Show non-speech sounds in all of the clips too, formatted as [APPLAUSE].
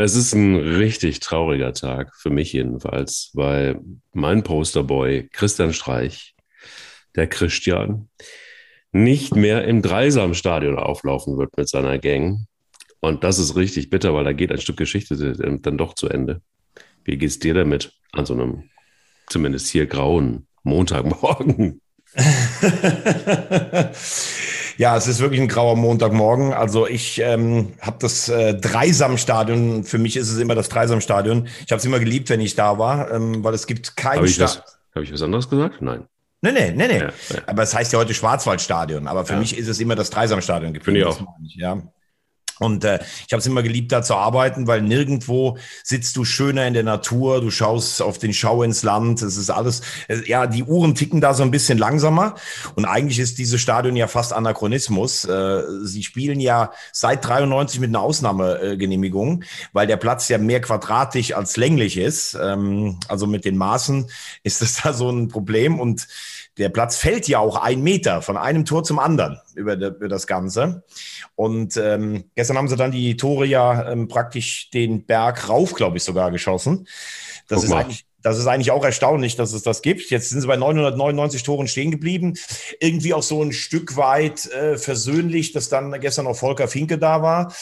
Es ist ein richtig trauriger Tag, für mich jedenfalls, weil mein Posterboy Christian Streich, der Christian, nicht mehr im Dreisamstadion auflaufen wird mit seiner Gang. Und das ist richtig bitter, weil da geht ein Stück Geschichte dann doch zu Ende. Wie geht's dir damit an so einem zumindest hier grauen Montagmorgen? [LAUGHS] Ja, es ist wirklich ein grauer Montagmorgen. Also ich ähm, habe das äh, Dreisamstadion, für mich ist es immer das Dreisamstadion. Ich habe es immer geliebt, wenn ich da war, ähm, weil es gibt keinen Habe ich, hab ich was anderes gesagt? Nein. Nee, nee, nee, nee. Ja, ja. Aber es heißt ja heute Schwarzwaldstadion. Aber für ja. mich ist es immer das Dreisamstadion. Finde ich auch. ja. Und äh, ich habe es immer geliebt, da zu arbeiten, weil nirgendwo sitzt du schöner in der Natur, du schaust auf den Schau ins Land, es ist alles, äh, ja, die Uhren ticken da so ein bisschen langsamer und eigentlich ist dieses Stadion ja fast Anachronismus. Äh, sie spielen ja seit 93 mit einer Ausnahmegenehmigung, weil der Platz ja mehr quadratisch als länglich ist. Ähm, also mit den Maßen ist das [LAUGHS] da so ein Problem und der Platz fällt ja auch ein Meter von einem Tor zum anderen über, über das Ganze. Und ähm, gestern haben sie dann die Tore ja ähm, praktisch den Berg rauf, glaube ich, sogar geschossen. Das Guck ist mal. eigentlich das ist eigentlich auch erstaunlich, dass es das gibt. Jetzt sind sie bei 999 Toren stehen geblieben. Irgendwie auch so ein Stück weit äh, versöhnlich, dass dann gestern noch Volker Finke da war,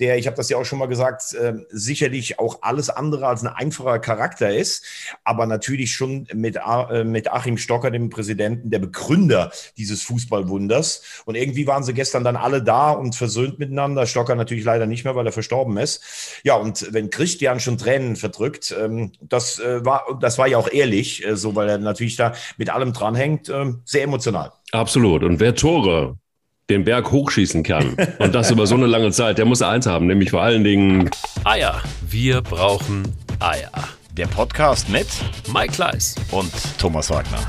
der, ich habe das ja auch schon mal gesagt, äh, sicherlich auch alles andere als ein einfacher Charakter ist, aber natürlich schon mit, äh, mit Achim Stocker, dem Präsidenten, der Begründer dieses Fußballwunders. Und irgendwie waren sie gestern dann alle da und versöhnt miteinander. Stocker natürlich leider nicht mehr, weil er verstorben ist. Ja, und wenn Christian schon Tränen verdrückt, ähm, das äh, war das war ja auch ehrlich, äh, so weil er natürlich da mit allem dranhängt, ähm, sehr emotional. Absolut. Und wer Tore den Berg hochschießen kann [LAUGHS] und das über so eine lange Zeit, der muss eins haben, nämlich vor allen Dingen Eier. Wir brauchen Eier. Der Podcast mit Mike Kleiss und Thomas Wagner.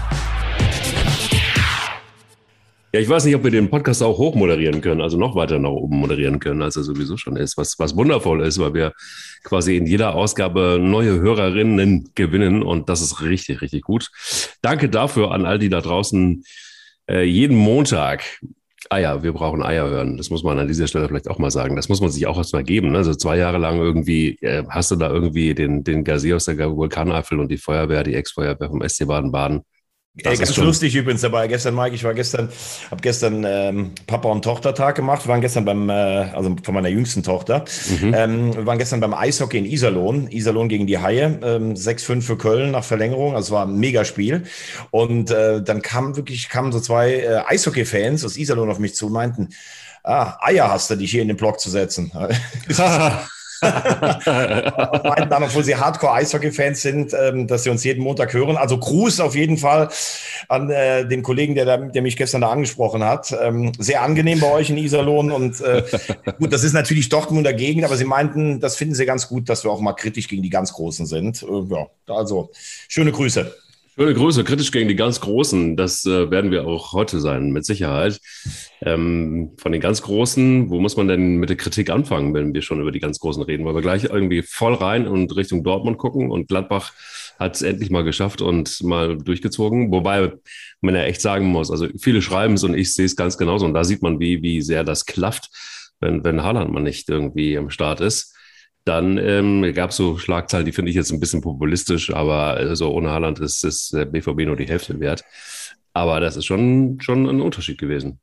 Ja, ich weiß nicht, ob wir den Podcast auch hoch moderieren können, also noch weiter nach oben moderieren können, als er sowieso schon ist, was, was wundervoll ist, weil wir quasi in jeder Ausgabe neue Hörerinnen gewinnen und das ist richtig, richtig gut. Danke dafür an all die da draußen äh, jeden Montag Eier, wir brauchen Eier hören. Das muss man an dieser Stelle vielleicht auch mal sagen. Das muss man sich auch erstmal geben. Ne? Also zwei Jahre lang irgendwie äh, hast du da irgendwie den, den Gazier aus der Vulkaneifel und die Feuerwehr, die Ex-Feuerwehr vom SC Baden-Baden das ganz lustig übrigens dabei. Gestern, Mike, ich war gestern, habe gestern ähm, Papa- und Tochtertag gemacht. Wir waren gestern beim, äh, also von meiner jüngsten Tochter, mhm. ähm, wir waren gestern beim Eishockey in Iserlohn. Iserlohn gegen die Haie, ähm, 6-5 für Köln nach Verlängerung. Also es war ein Megaspiel. Und äh, dann kamen wirklich, kamen so zwei äh, Eishockey-Fans aus Iserlohn auf mich zu und meinten, ah, Eier hast du, dich hier in den Block zu setzen. [LAUGHS] [LAUGHS] [LAUGHS] meinten dann, obwohl sie Hardcore-Eishockey-Fans sind, ähm, dass sie uns jeden Montag hören. Also Gruß auf jeden Fall an äh, den Kollegen, der, der mich gestern da angesprochen hat. Ähm, sehr angenehm bei euch in Iserlohn und äh, [LAUGHS] gut, das ist natürlich Dortmund dagegen, aber sie meinten, das finden sie ganz gut, dass wir auch mal kritisch gegen die ganz Großen sind. Äh, ja, also schöne Grüße. Schöne Grüße, kritisch gegen die ganz Großen. Das äh, werden wir auch heute sein, mit Sicherheit. Ähm, von den ganz Großen, wo muss man denn mit der Kritik anfangen, wenn wir schon über die ganz Großen reden? Weil wir gleich irgendwie voll rein und Richtung Dortmund gucken und Gladbach hat es endlich mal geschafft und mal durchgezogen. Wobei man ja echt sagen muss, also viele schreiben es und ich sehe es ganz genauso. Und da sieht man, wie, wie sehr das klafft, wenn, wenn Haaland mal nicht irgendwie am Start ist. Dann ähm, gab es so Schlagzeilen, die finde ich jetzt ein bisschen populistisch, aber also ohne Haaland ist, ist der BVB nur die Hälfte wert. Aber das ist schon, schon ein Unterschied gewesen.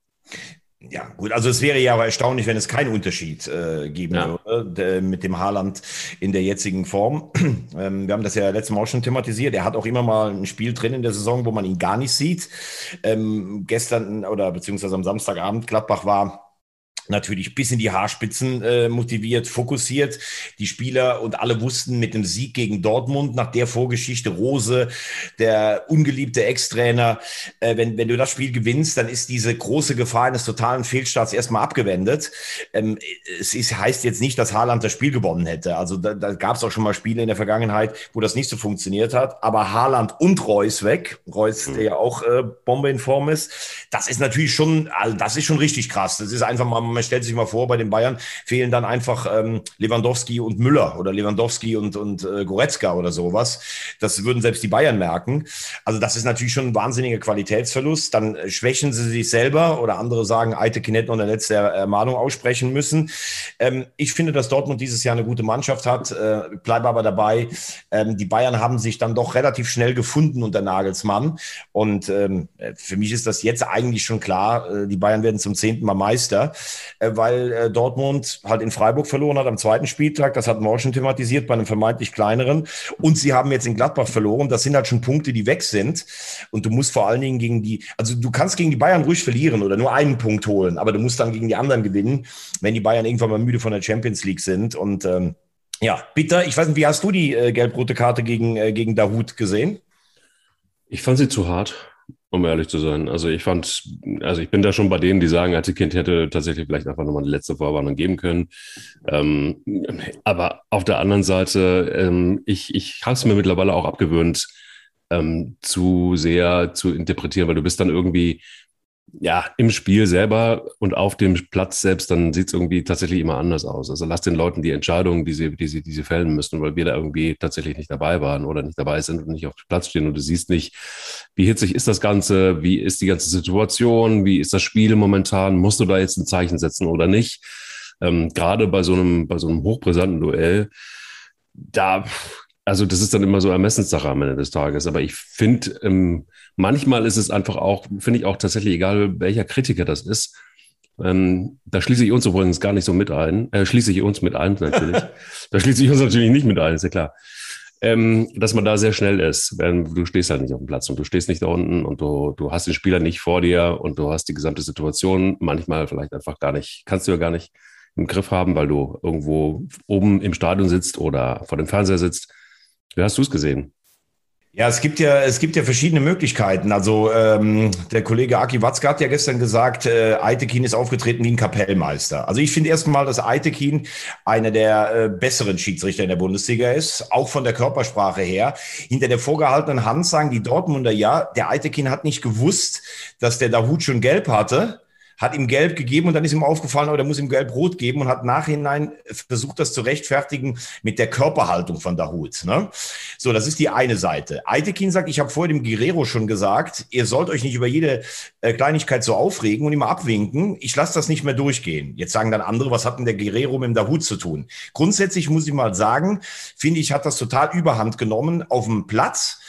Ja, gut, also es wäre ja erstaunlich, wenn es keinen Unterschied äh, geben ja. würde mit dem Haaland in der jetzigen Form. [CLEARS THROAT] Ähm, wir haben das ja letztes Mal auch schon thematisiert. Er hat auch immer mal ein Spiel drin in der Saison, wo man ihn gar nicht sieht. Ähm, gestern oder beziehungsweise am Samstagabend Gladbach war natürlich bis in die Haarspitzen äh, motiviert, fokussiert. Die Spieler und alle wussten mit dem Sieg gegen Dortmund nach der Vorgeschichte Rose, der ungeliebte Ex-Trainer, äh, wenn, wenn du das Spiel gewinnst, dann ist diese große Gefahr eines totalen Fehlstarts erstmal abgewendet. Ähm, es ist, heißt jetzt nicht, dass Haaland das Spiel gewonnen hätte. Also da, da gab es auch schon mal Spiele in der Vergangenheit, wo das nicht so funktioniert hat. Aber Haaland und Reus weg, Reus, mhm. der ja auch äh, Bombe in Form ist, das ist natürlich schon, das ist schon richtig krass. Das ist einfach mal man stellt sich mal vor, bei den Bayern fehlen dann einfach ähm, Lewandowski und Müller oder Lewandowski und, und äh, Goretzka oder sowas. Das würden selbst die Bayern merken. Also das ist natürlich schon ein wahnsinniger Qualitätsverlust. Dann äh, schwächen sie sich selber oder andere sagen, Eitekin hätte noch eine letzte Ermahnung aussprechen müssen. Ähm, ich finde, dass Dortmund dieses Jahr eine gute Mannschaft hat, äh, bleibe aber dabei. Ähm, die Bayern haben sich dann doch relativ schnell gefunden unter Nagelsmann. Und ähm, für mich ist das jetzt eigentlich schon klar, äh, die Bayern werden zum zehnten Mal Meister, weil äh, Dortmund halt in Freiburg verloren hat am zweiten Spieltag. Das hat man auch schon thematisiert bei einem vermeintlich kleineren. Und sie haben jetzt in Gladbach verloren. Das sind halt schon Punkte, die weg sind. Und du musst vor allen Dingen gegen die, also du kannst gegen die Bayern ruhig verlieren oder nur einen Punkt holen, aber du musst dann gegen die anderen gewinnen, wenn die Bayern irgendwann mal müde von der Champions League sind. Und ähm, ja, bitter. Ich weiß nicht, wie hast du die äh, gelb-rote Karte gegen, äh, gegen Dahut gesehen? Ich fand sie zu hart um ehrlich zu sein. Also ich fand, also ich bin da schon bei denen, die sagen, als Kind hätte tatsächlich vielleicht einfach nochmal eine letzte Vorwarnung geben können. Ähm, aber auf der anderen Seite, ähm, ich, ich habe es mir mittlerweile auch abgewöhnt, ähm, zu sehr zu interpretieren, weil du bist dann irgendwie, ja, im Spiel selber und auf dem Platz selbst, dann sieht es irgendwie tatsächlich immer anders aus. Also lass den Leuten die Entscheidungen, die sie, die sie, die sie fällen müssen, weil wir da irgendwie tatsächlich nicht dabei waren oder nicht dabei sind und nicht auf dem Platz stehen und du siehst nicht, wie hitzig ist das Ganze, wie ist die ganze Situation, wie ist das Spiel momentan, musst du da jetzt ein Zeichen setzen oder nicht? Ähm, Gerade bei so einem, bei so einem hochbrisanten Duell, da, also das ist dann immer so Ermessenssache am Ende des Tages. Aber ich finde, ähm, manchmal ist es einfach auch, finde ich auch tatsächlich egal, welcher Kritiker das ist. Ähm, da schließe ich uns übrigens gar nicht so mit ein. Äh, schließe ich uns mit ein, natürlich. [LAUGHS] da schließe ich uns natürlich nicht mit ein, ist ja klar. Ähm, dass man da sehr schnell ist. Du stehst halt nicht auf dem Platz und du stehst nicht da unten und du, du hast den Spieler nicht vor dir und du hast die gesamte Situation manchmal vielleicht einfach gar nicht, kannst du ja gar nicht im Griff haben, weil du irgendwo oben im Stadion sitzt oder vor dem Fernseher sitzt. Wie hast du es gesehen? Ja, es gibt ja, es gibt ja verschiedene Möglichkeiten. Also ähm, der Kollege Aki Watzke hat ja gestern gesagt, äh, Eitekin ist aufgetreten wie ein Kapellmeister. Also ich finde erstmal, dass Eitekin einer der äh, besseren Schiedsrichter in der Bundesliga ist, auch von der Körpersprache her. Hinter der vorgehaltenen Hand sagen die Dortmunder ja, der Eitekin hat nicht gewusst, dass der Dahut schon gelb hatte hat ihm Gelb gegeben und dann ist ihm aufgefallen, oder muss ihm Gelb-Rot geben und hat nachhinein versucht, das zu rechtfertigen mit der Körperhaltung von Dahut. Ne? So, das ist die eine Seite. Eitekin sagt, ich habe vorher dem Guerrero schon gesagt, ihr sollt euch nicht über jede äh, Kleinigkeit so aufregen und immer abwinken. Ich lasse das nicht mehr durchgehen. Jetzt sagen dann andere, was hat denn der Guerrero mit dem Dahut zu tun? Grundsätzlich muss ich mal sagen, finde ich, hat das total überhand genommen auf dem Platz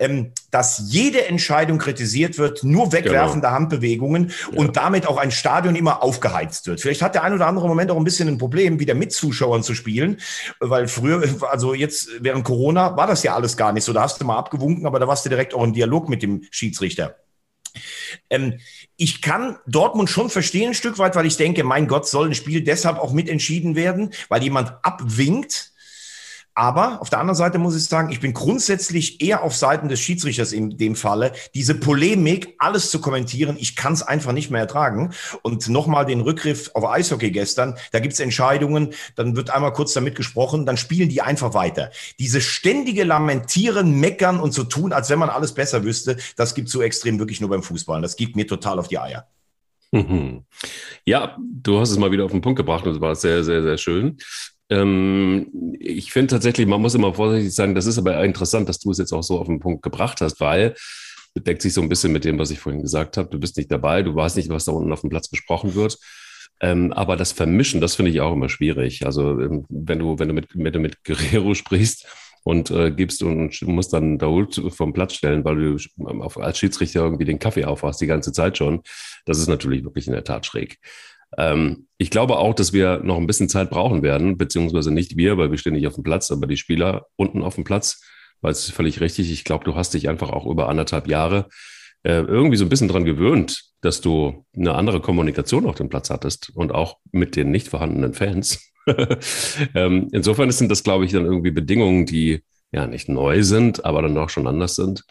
ähm, dass jede Entscheidung kritisiert wird, nur wegwerfende genau. Handbewegungen ja. und damit auch ein Stadion immer aufgeheizt wird. Vielleicht hat der ein oder andere Moment auch ein bisschen ein Problem, wieder mit Zuschauern zu spielen, weil früher, also jetzt während Corona war das ja alles gar nicht so. Da hast du mal abgewunken, aber da warst du direkt auch im Dialog mit dem Schiedsrichter. Ähm, ich kann Dortmund schon verstehen ein Stück weit, weil ich denke, mein Gott, soll ein Spiel deshalb auch mitentschieden werden, weil jemand abwinkt aber auf der anderen Seite muss ich sagen, ich bin grundsätzlich eher auf Seiten des Schiedsrichters in dem Falle. Diese Polemik, alles zu kommentieren, ich kann es einfach nicht mehr ertragen. Und nochmal den Rückgriff auf Eishockey gestern, da gibt es Entscheidungen, dann wird einmal kurz damit gesprochen, dann spielen die einfach weiter. Diese ständige Lamentieren, Meckern und so tun, als wenn man alles besser wüsste, das gibt so extrem wirklich nur beim Fußball. Das gibt mir total auf die Eier. Ja, du hast es mal wieder auf den Punkt gebracht und es war sehr, sehr, sehr schön. Ähm, ich finde tatsächlich, man muss immer vorsichtig sagen, das ist aber interessant, dass du es jetzt auch so auf den Punkt gebracht hast, weil deckt sich so ein bisschen mit dem, was ich vorhin gesagt habe. Du bist nicht dabei, du weißt nicht, was da unten auf dem Platz besprochen wird. Ähm, aber das Vermischen, das finde ich auch immer schwierig. Also ähm, wenn du, wenn du mit, wenn du mit Guerrero sprichst und äh, gibst und musst dann Daoud vom Platz stellen, weil du auf, als Schiedsrichter irgendwie den Kaffee aufhast die ganze Zeit schon, das ist natürlich wirklich in der Tat schräg. Ähm, ich glaube auch, dass wir noch ein bisschen Zeit brauchen werden, beziehungsweise nicht wir, weil wir stehen nicht auf dem Platz, aber die Spieler unten auf dem Platz, weil es ist völlig richtig. Ich glaube, du hast dich einfach auch über anderthalb Jahre äh, irgendwie so ein bisschen dran gewöhnt, dass du eine andere Kommunikation auf dem Platz hattest und auch mit den nicht vorhandenen Fans. [LAUGHS] ähm, insofern sind das, glaube ich, dann irgendwie Bedingungen, die ja nicht neu sind, aber dann doch schon anders sind.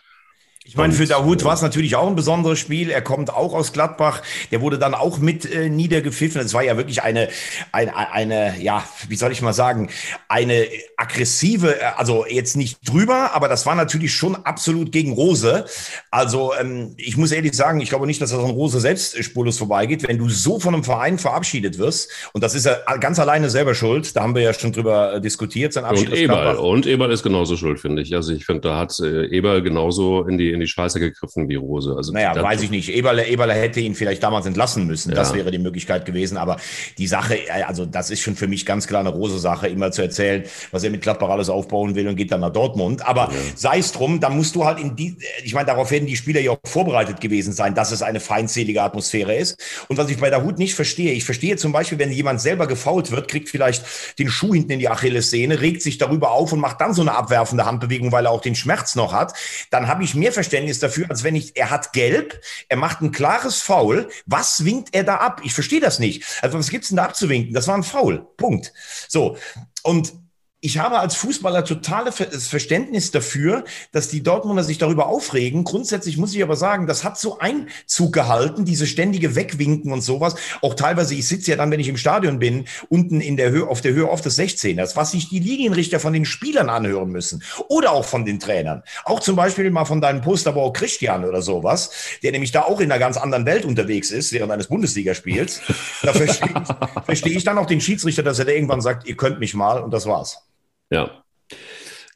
Ich meine, für Dahut war es natürlich auch ein besonderes Spiel. Er kommt auch aus Gladbach. Der wurde dann auch mit äh, niedergepfiffen. Es war ja wirklich eine, eine, eine, ja, wie soll ich mal sagen, eine aggressive, äh, also jetzt nicht drüber, aber das war natürlich schon absolut gegen Rose. Also ähm, ich muss ehrlich sagen, ich glaube nicht, dass das an Rose selbst spurlos vorbeigeht. Wenn du so von einem Verein verabschiedet wirst, und das ist ja ganz alleine selber schuld, da haben wir ja schon drüber äh, diskutiert, sein Abschied. Und Eberl, und Eberl ist genauso schuld, finde ich. Also ich finde, da hat äh, Eberl genauso in die in die Scheiße gegriffen wie Rose. Also naja, weiß ich nicht. Eberle, Eberle hätte ihn vielleicht damals entlassen müssen. Ja. Das wäre die Möglichkeit gewesen. Aber die Sache, äh, also das ist schon für mich ganz klar eine Rose-Sache, immer zu erzählen, was er mit Gladbach alles aufbauen will und geht dann nach Dortmund. Aber ja. sei es drum, dann musst du halt in die, ich meine, darauf werden die Spieler ja auch vorbereitet gewesen sein, dass es eine feindselige Atmosphäre ist. Und was ich bei der Hut nicht verstehe, ich verstehe zum Beispiel, wenn jemand selber gefault wird, kriegt vielleicht den Schuh hinten in die Achillessehne, regt sich darüber auf und macht dann so eine abwerfende Handbewegung, weil er auch den Schmerz noch hat, dann habe ich mehr Verständnis dafür, als wenn ich, er hat gelb, er macht ein klares Foul. Was winkt er da ab? Ich verstehe das nicht. Also was gibt's denn da abzuwinken? Das war ein Foul. Punkt. So. Und ich habe als Fußballer totales Verständnis dafür, dass die Dortmunder sich darüber aufregen. Grundsätzlich muss ich aber sagen, das hat so Einzug gehalten, diese ständige Wegwinken und sowas. Auch teilweise, ich sitze ja dann, wenn ich im Stadion bin, unten in der Höhe, auf der Höhe auf des 16ers, was sich die Linienrichter von den Spielern anhören müssen. Oder auch von den Trainern. Auch zum Beispiel mal von deinem Posterbau Christian oder sowas, der nämlich da auch in einer ganz anderen Welt unterwegs ist, während eines Bundesligaspiels. Da verstehe ich, verstehe ich dann auch den Schiedsrichter, dass er da irgendwann sagt, ihr könnt mich mal und das war's. Ja.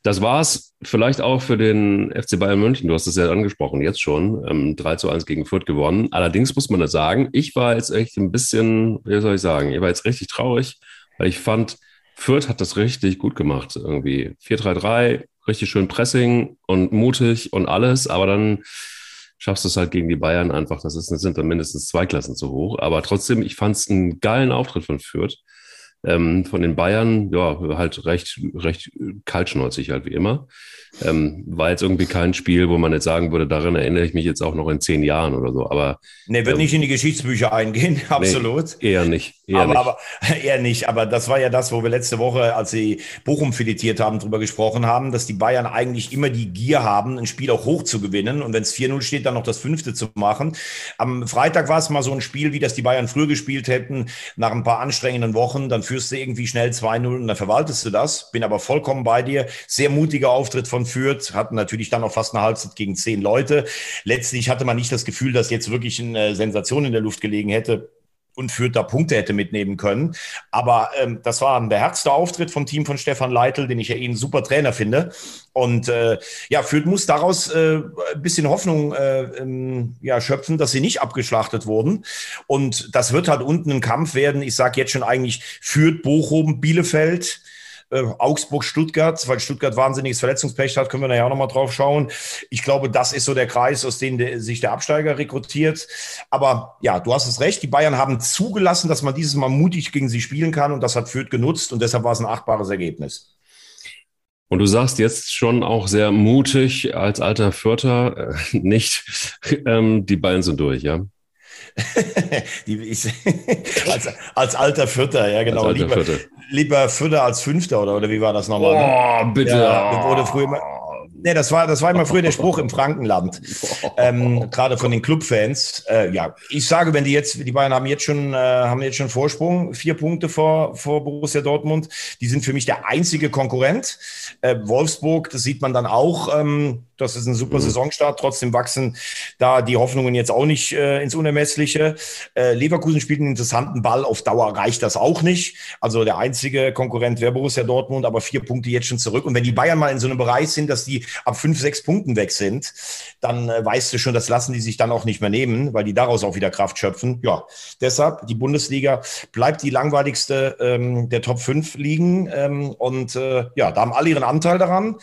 Das war's vielleicht auch für den FC Bayern München. Du hast es ja angesprochen, jetzt schon. Ähm, 3 zu 1 gegen Fürth gewonnen. Allerdings muss man das sagen, ich war jetzt echt ein bisschen, wie soll ich sagen, ich war jetzt richtig traurig, weil ich fand, Fürth hat das richtig gut gemacht. Irgendwie 4-3-3, richtig schön Pressing und mutig und alles, aber dann schaffst du es halt gegen die Bayern einfach. Das, ist, das sind dann mindestens zwei Klassen zu hoch. Aber trotzdem, ich fand es einen geilen Auftritt von Fürth. Ähm, von den Bayern, ja, halt recht, recht kaltschnäuzig halt wie immer. Ähm, war jetzt irgendwie kein Spiel, wo man jetzt sagen würde, daran erinnere ich mich jetzt auch noch in zehn Jahren oder so. Aber nee, wird ähm, nicht in die Geschichtsbücher eingehen, [LAUGHS] absolut. Nee, eher nicht. Eher aber, nicht. aber [LAUGHS] eher nicht. Aber das war ja das, wo wir letzte Woche, als sie Bochum filetiert haben, drüber gesprochen haben, dass die Bayern eigentlich immer die Gier haben, ein Spiel auch hoch zu gewinnen und wenn es 4-0 steht, dann noch das fünfte zu machen. Am Freitag war es mal so ein Spiel, wie das die Bayern früher gespielt hätten, nach ein paar anstrengenden Wochen, dann führst du irgendwie schnell 2-0 und dann verwaltest du das. Bin aber vollkommen bei dir. Sehr mutiger Auftritt von Fürth, hatten natürlich dann auch fast eine Halbzeit gegen zehn Leute. Letztlich hatte man nicht das Gefühl, dass jetzt wirklich eine Sensation in der Luft gelegen hätte und Fürth da Punkte hätte mitnehmen können. Aber ähm, das war ein beherzter Auftritt vom Team von Stefan Leitl, den ich ja eh einen super Trainer finde. Und äh, ja, Fürth muss daraus äh, ein bisschen Hoffnung äh, ähm, ja, schöpfen, dass sie nicht abgeschlachtet wurden. Und das wird halt unten ein Kampf werden. Ich sage jetzt schon eigentlich Fürth, Bochum, Bielefeld äh, Augsburg, Stuttgart, weil Stuttgart wahnsinniges Verletzungspech hat, können wir nachher auch nochmal drauf schauen. Ich glaube, das ist so der Kreis, aus dem der, sich der Absteiger rekrutiert. Aber ja, du hast es recht, die Bayern haben zugelassen, dass man dieses Mal mutig gegen sie spielen kann und das hat Fürth genutzt und deshalb war es ein achtbares Ergebnis. Und du sagst jetzt schon auch sehr mutig als alter Fürther, äh, nicht, [LAUGHS] ähm, die Bayern sind durch, ja? Die, ich, [LAUGHS] als, als alter Vierter, ja genau. Lieber, Vierter. lieber Vierter als Fünfter, oder, oder wie war das nochmal? Oh, bitte. Ja, wurde früher immer, Nee, das war, das war immer früher der Spruch im Frankenland. [LAUGHS] Ähm, Gerade von den Clubfans. Äh, ja, ich sage, wenn die jetzt, die Bayern haben jetzt schon, äh, haben jetzt schon Vorsprung, vier Punkte vor, vor Borussia Dortmund. Die sind für mich der einzige Konkurrent. Äh, Wolfsburg, das sieht man dann auch. Ähm, das ist ein super mhm. Saisonstart. Trotzdem wachsen da die Hoffnungen jetzt auch nicht äh, ins Unermessliche. Äh, Leverkusen spielt einen interessanten Ball. Auf Dauer reicht das auch nicht. Also der einzige Konkurrent wäre Borussia Dortmund, aber vier Punkte jetzt schon zurück. Und wenn die Bayern mal in so einem Bereich sind, dass die ab fünf, sechs Punkten weg sind, dann äh, weißt du schon, das lassen die sich dann auch nicht mehr nehmen, weil die daraus auch wieder Kraft schöpfen. Ja, deshalb die Bundesliga bleibt die langweiligste ähm, der Top 5 liegen. Ähm, und äh, ja, da haben alle ihren Anteil daran.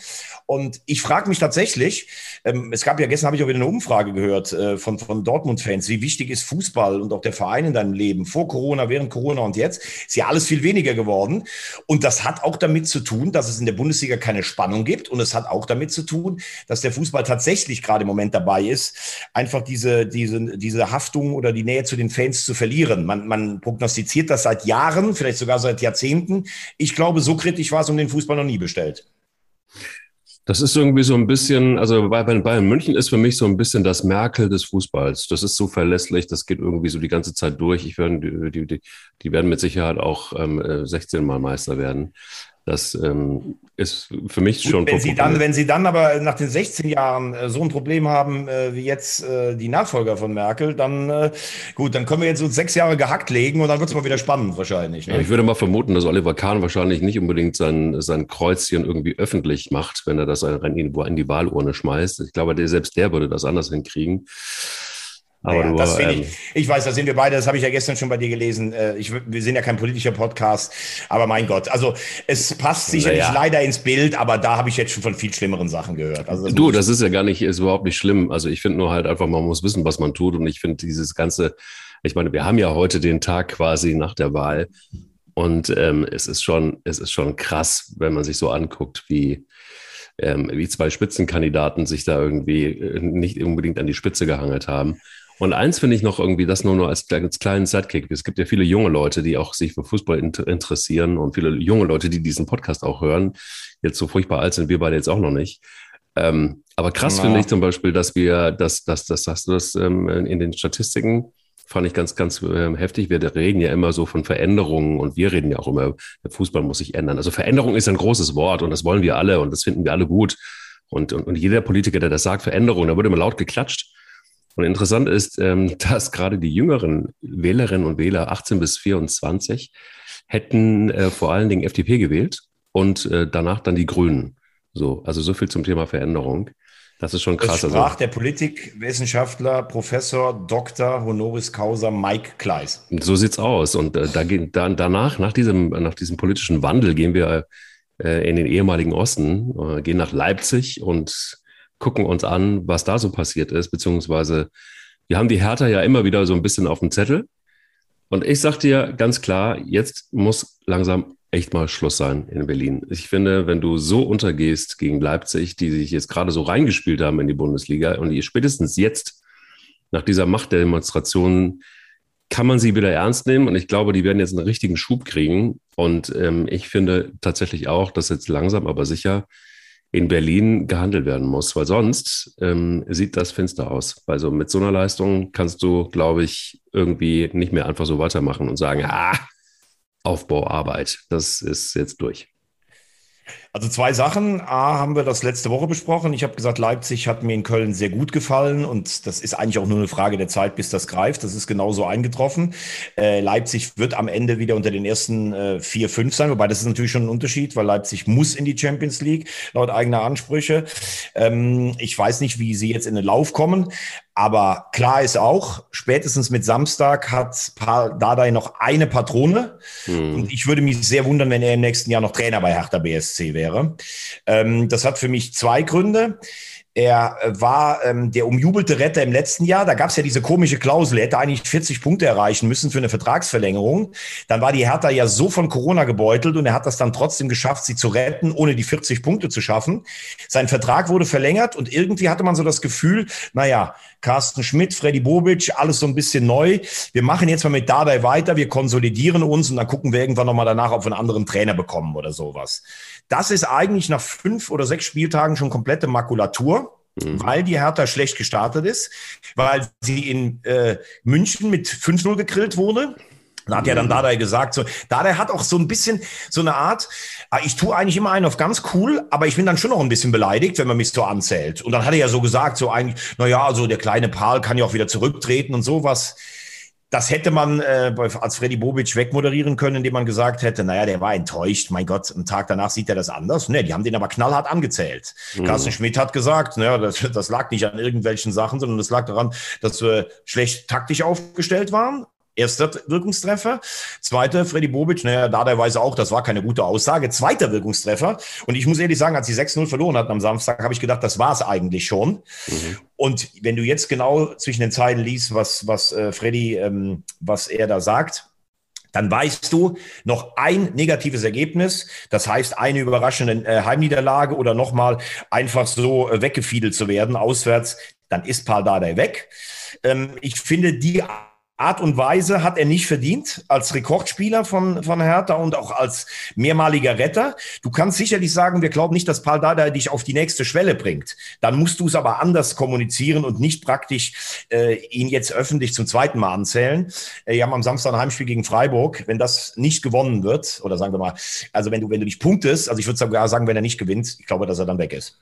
Und ich frage mich tatsächlich, ähm, es gab ja gestern, habe ich auch wieder eine Umfrage gehört äh, von, von Dortmund-Fans, wie wichtig ist Fußball und auch der Verein in deinem Leben, vor Corona, während Corona und jetzt, ist ja alles viel weniger geworden. Und das hat auch damit zu tun, dass es in der Bundesliga keine Spannung gibt. Und es hat auch damit zu tun, dass der Fußball tatsächlich gerade im Moment dabei ist, einfach diese, diese, diese Haftung oder die Nähe zu den Fans zu verlieren. Man, man prognostiziert das seit Jahren, vielleicht sogar seit Jahrzehnten. Ich glaube, so kritisch war es um den Fußball noch nie bestellt. Das ist irgendwie so ein bisschen, also bei Bayern München ist für mich so ein bisschen das Merkel des Fußballs. Das ist so verlässlich, das geht irgendwie so die ganze Zeit durch. Ich werde, die, die, die werden mit Sicherheit auch ähm, 16 äh, Mal Meister werden. Das ähm, ist für mich Gut, schon. Wenn Sie, dann, wenn Sie dann aber nach den 16 Jahren äh, so ein Problem haben äh, wie jetzt äh, die Nachfolger von Merkel, dann äh, gut, dann können wir jetzt uns sechs Jahre gehackt legen und dann wird es mal wieder spannend wahrscheinlich. Ne? Ja, ich würde mal vermuten, dass Oliver Kahn wahrscheinlich nicht unbedingt sein, sein Kreuzchen irgendwie öffentlich macht, wenn er das irgendwo in die Wahlurne schmeißt. Ich glaube, der, selbst der würde das anders hinkriegen. Aber naja, du, das ähm, ich, ich weiß, da sind wir beide, das habe ich ja gestern schon bei dir gelesen. Äh, ich, wir sind ja kein politischer Podcast, aber mein Gott, also es passt sicherlich naja. leider ins Bild, aber da habe ich jetzt schon von viel schlimmeren Sachen gehört. Also das du, das ist ja gar nicht, ist überhaupt nicht schlimm. Also ich finde nur halt einfach, man muss wissen, was man tut. Und ich finde dieses ganze, ich meine, wir haben ja heute den Tag quasi nach der Wahl. Und ähm, es ist schon, es ist schon krass, wenn man sich so anguckt, wie, ähm, wie zwei Spitzenkandidaten sich da irgendwie äh, nicht unbedingt an die Spitze gehangelt haben. Und eins finde ich noch irgendwie, das nur, nur als, als kleinen Sidekick. Es gibt ja viele junge Leute, die auch sich für Fußball interessieren und viele junge Leute, die diesen Podcast auch hören. Jetzt so furchtbar alt sind wir beide jetzt auch noch nicht. Ähm, aber krass ja. finde ich zum Beispiel, dass wir, dass, dass, dass, dass du das ähm, in den Statistiken fand ich ganz, ganz äh, heftig. Wir reden ja immer so von Veränderungen und wir reden ja auch immer, der Fußball muss sich ändern. Also Veränderung ist ein großes Wort und das wollen wir alle und das finden wir alle gut. Und, und, und jeder Politiker, der das sagt, Veränderung, da wird immer laut geklatscht. Und interessant ist, ähm, [LAUGHS] dass gerade die jüngeren Wählerinnen und Wähler 18 bis 24 hätten äh, vor allen Dingen FDP gewählt und äh, danach dann die Grünen. So, also so viel zum Thema Veränderung. Das ist schon krass. Das sprach also, der Politikwissenschaftler Professor Dr. Honoris Causa Mike Kleis. So sieht's aus. Und äh, da dann danach, nach diesem, nach diesem politischen Wandel, gehen wir äh, in den ehemaligen Osten, äh, gehen nach Leipzig und gucken uns an, was da so passiert ist, beziehungsweise wir haben die Hertha ja immer wieder so ein bisschen auf dem Zettel. Und ich sag dir ganz klar, jetzt muss langsam echt mal Schluss sein in Berlin. Ich finde, wenn du so untergehst gegen Leipzig, die sich jetzt gerade so reingespielt haben in die Bundesliga und die spätestens jetzt nach dieser Machtdemonstration kann man sie wieder ernst nehmen und ich glaube, die werden jetzt einen richtigen Schub kriegen. Und ähm, ich finde tatsächlich auch, dass jetzt langsam aber sicher in Berlin gehandelt werden muss, weil sonst ähm, sieht das finster aus. Also mit so einer Leistung kannst du, glaube ich, irgendwie nicht mehr einfach so weitermachen und sagen, ah, Aufbauarbeit, das ist jetzt durch. Also zwei Sachen. A, haben wir das letzte Woche besprochen. Ich habe gesagt, Leipzig hat mir in Köln sehr gut gefallen und das ist eigentlich auch nur eine Frage der Zeit, bis das greift. Das ist genauso eingetroffen. Äh, Leipzig wird am Ende wieder unter den ersten äh, vier, fünf sein, wobei das ist natürlich schon ein Unterschied, weil Leipzig muss in die Champions League laut eigener Ansprüche. Ähm, ich weiß nicht, wie sie jetzt in den Lauf kommen, aber klar ist auch, spätestens mit Samstag hat Dardai noch eine Patrone. Mhm. Und ich würde mich sehr wundern, wenn er im nächsten Jahr noch Trainer bei Hertha BSC wäre. Ähm, das hat für mich zwei Gründe. Er war ähm, der umjubelte Retter im letzten Jahr. Da gab es ja diese komische Klausel. Er hätte eigentlich 40 Punkte erreichen müssen für eine Vertragsverlängerung. Dann war die Hertha ja so von Corona gebeutelt und er hat das dann trotzdem geschafft, sie zu retten, ohne die 40 Punkte zu schaffen. Sein Vertrag wurde verlängert und irgendwie hatte man so das Gefühl, naja, Carsten Schmidt, Freddy Bobic, alles so ein bisschen neu. Wir machen jetzt mal mit dabei weiter, wir konsolidieren uns und dann gucken wir irgendwann nochmal danach, ob wir einen anderen Trainer bekommen oder sowas. Das ist eigentlich nach fünf oder sechs Spieltagen schon komplette Makulatur. Mhm. Weil die Hertha schlecht gestartet ist, weil sie in äh, München mit 5-0 gegrillt wurde. Da hat ja dann mhm. Dada gesagt, so, Dada hat auch so ein bisschen so eine Art, ah, ich tue eigentlich immer einen auf ganz cool, aber ich bin dann schon noch ein bisschen beleidigt, wenn man mich so anzählt. Und dann hat er ja so gesagt, so eigentlich, na ja, also der kleine Paul kann ja auch wieder zurücktreten und sowas. Das hätte man äh, als Freddy Bobic wegmoderieren können, indem man gesagt hätte, naja, der war enttäuscht, mein Gott, einen Tag danach sieht er das anders. Ne, die haben den aber knallhart angezählt. Mhm. Carsten Schmidt hat gesagt, naja, das, das lag nicht an irgendwelchen Sachen, sondern das lag daran, dass wir schlecht taktisch aufgestellt waren. Erster Wirkungstreffer. Zweiter, Freddy Bobic, naja, da der weiß auch, das war keine gute Aussage. Zweiter Wirkungstreffer. Und ich muss ehrlich sagen, als sie 6-0 verloren hatten am Samstag, habe ich gedacht, das war es eigentlich schon. Mhm. Und wenn du jetzt genau zwischen den Zeilen liest, was, was äh, Freddy, ähm, was er da sagt, dann weißt du noch ein negatives Ergebnis, das heißt eine überraschende äh, Heimniederlage oder nochmal einfach so äh, weggefiedelt zu werden, auswärts, dann ist Paul Dardai weg. Ähm, ich finde, die Art und Weise hat er nicht verdient als Rekordspieler von, von Hertha und auch als mehrmaliger Retter. Du kannst sicherlich sagen, wir glauben nicht, dass Paul Dada dich auf die nächste Schwelle bringt. Dann musst du es aber anders kommunizieren und nicht praktisch äh, ihn jetzt öffentlich zum zweiten Mal anzählen. Äh, wir haben am Samstag ein Heimspiel gegen Freiburg. Wenn das nicht gewonnen wird, oder sagen wir mal, also wenn du, wenn du nicht punktest, also ich würde sogar sagen, wenn er nicht gewinnt, ich glaube, dass er dann weg ist.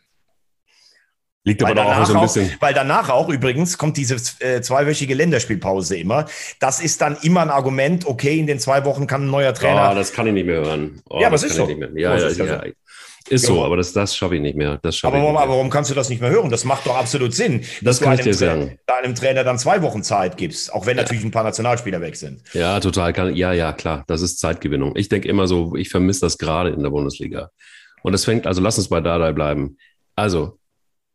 Liegt aber auch so ein bisschen. Auch, weil danach auch übrigens kommt diese äh, zweiwöchige Länderspielpause immer. Das ist dann immer ein Argument, okay, in den zwei Wochen kann ein neuer Trainer. Oh, das kann ich nicht mehr hören. Oh, ja, aber es ist so. Ja, ja, ja, ja, Ist so, aber das, das schaffe ich nicht mehr. Das aber, warum, aber warum kannst du das nicht mehr hören? Das macht doch absolut Sinn, das kann ich dir sagen. deinem Trainer dann zwei Wochen Zeit gibst, auch wenn ja. natürlich ein paar Nationalspieler weg sind. Ja, total. Kann, ja, ja, klar. Das ist Zeitgewinnung. Ich denke immer so, ich vermisse das gerade in der Bundesliga. Und es fängt, also lass uns bei Dardai bleiben. Also,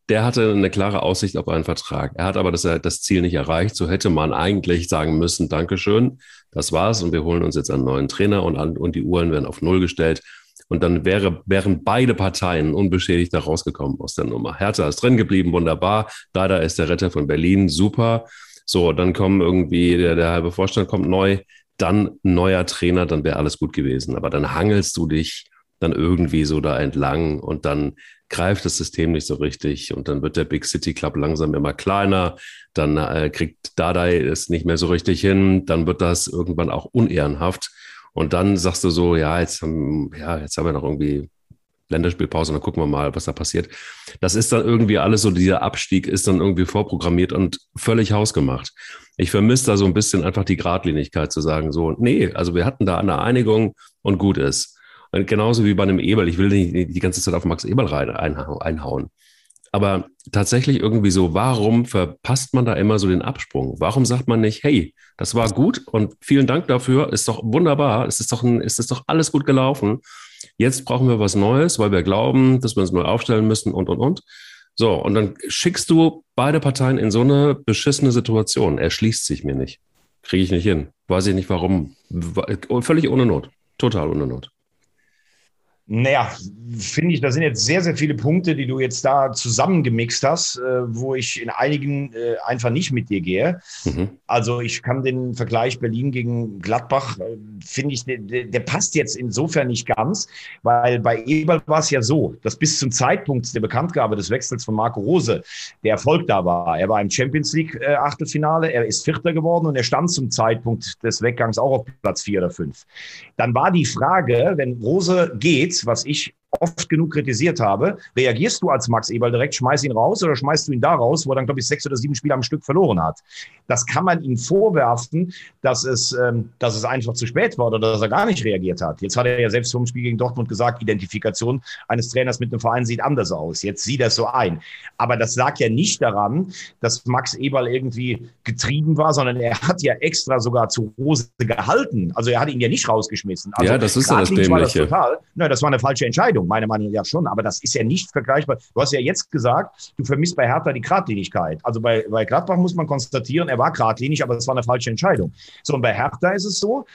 der hatte eine klare Aussicht auf einen Vertrag. Er hat aber das, das Ziel nicht erreicht. So hätte man eigentlich sagen müssen, Dankeschön, das war's und wir holen uns jetzt einen neuen Trainer und, an, und die Uhren werden auf Null gestellt. Und dann wäre, wären beide Parteien unbeschädigt da rausgekommen aus der Nummer. Hertha ist drin geblieben, wunderbar. Dada ist der Retter von Berlin, super. So, dann kommen irgendwie, der, der halbe Vorstand kommt neu, dann neuer Trainer, dann wäre alles gut gewesen. Aber dann hangelst du dich dann irgendwie so da entlang und dann greift das System nicht so richtig und dann wird der Big City Club langsam immer kleiner, dann äh, kriegt Dadai es nicht mehr so richtig hin, dann wird das irgendwann auch unehrenhaft und dann sagst du so, ja, jetzt haben, ja, jetzt haben wir noch irgendwie Länderspielpause und dann gucken wir mal, was da passiert. Das ist dann irgendwie alles so, dieser Abstieg ist dann irgendwie vorprogrammiert und völlig hausgemacht. Ich vermisse da so ein bisschen einfach die Gradlinigkeit zu sagen, so, nee, also wir hatten da eine Einigung und gut ist. Genauso wie bei einem Eberl. Ich will nicht die ganze Zeit auf Max Eberl rein, einhauen. Aber tatsächlich irgendwie so, warum verpasst man da immer so den Absprung? Warum sagt man nicht, hey, das war gut und vielen Dank dafür, ist doch wunderbar, es ist doch, ein, es ist doch alles gut gelaufen. Jetzt brauchen wir was Neues, weil wir glauben, dass wir uns neu aufstellen müssen und, und, und. So, und dann schickst du beide Parteien in so eine beschissene Situation. Erschließt sich mir nicht. Kriege ich nicht hin. Weiß ich nicht warum. Völlig ohne Not. Total ohne Not. Naja, finde ich, da sind jetzt sehr, sehr viele Punkte, die du jetzt da zusammengemixt hast, äh, wo ich in einigen äh, einfach nicht mit dir gehe. Mhm. Also ich kann den Vergleich Berlin gegen Gladbach, äh, finde ich, der, der, passt jetzt insofern nicht ganz, weil bei Eberl war es ja so, dass bis zum Zeitpunkt der Bekanntgabe des Wechsels von Marco Rose der Erfolg da war. Er war im Champions League Achtelfinale, er ist Vierter geworden und er stand zum Zeitpunkt des Weggangs auch auf Platz vier oder fünf. Dann war die Frage, wenn Rose geht, was ich oft genug kritisiert habe, reagierst du als Max Eberl direkt, schmeiß ihn raus oder schmeißt du ihn da raus, wo er dann, glaube ich, sechs oder sieben Spiele am Stück verloren hat. Das kann man ihm vorwerfen, dass es, ähm, dass es einfach zu spät war oder dass er gar nicht reagiert hat. Jetzt hat er ja selbst vor dem Spiel gegen Dortmund gesagt, Identifikation eines Trainers mit einem Verein sieht anders aus. Jetzt sieht er es so ein. Aber das lag ja nicht daran, dass Max Eberl irgendwie getrieben war, sondern er hat ja extra sogar zu Rose gehalten. Also er hat ihn ja nicht rausgeschmissen. Also ja, das ist ja das Dämliche. War das, total, na, das war eine falsche Entscheidung. Entwicklung, meiner Meinung nach schon. Aber das ist ja nicht vergleichbar. Du hast ja jetzt gesagt, du vermisst bei Hertha die Gradlinigkeit. Also bei, bei Gladbach muss man konstatieren, er war geradlinig, aber das war eine falsche Entscheidung. So, und bei Hertha ist es so,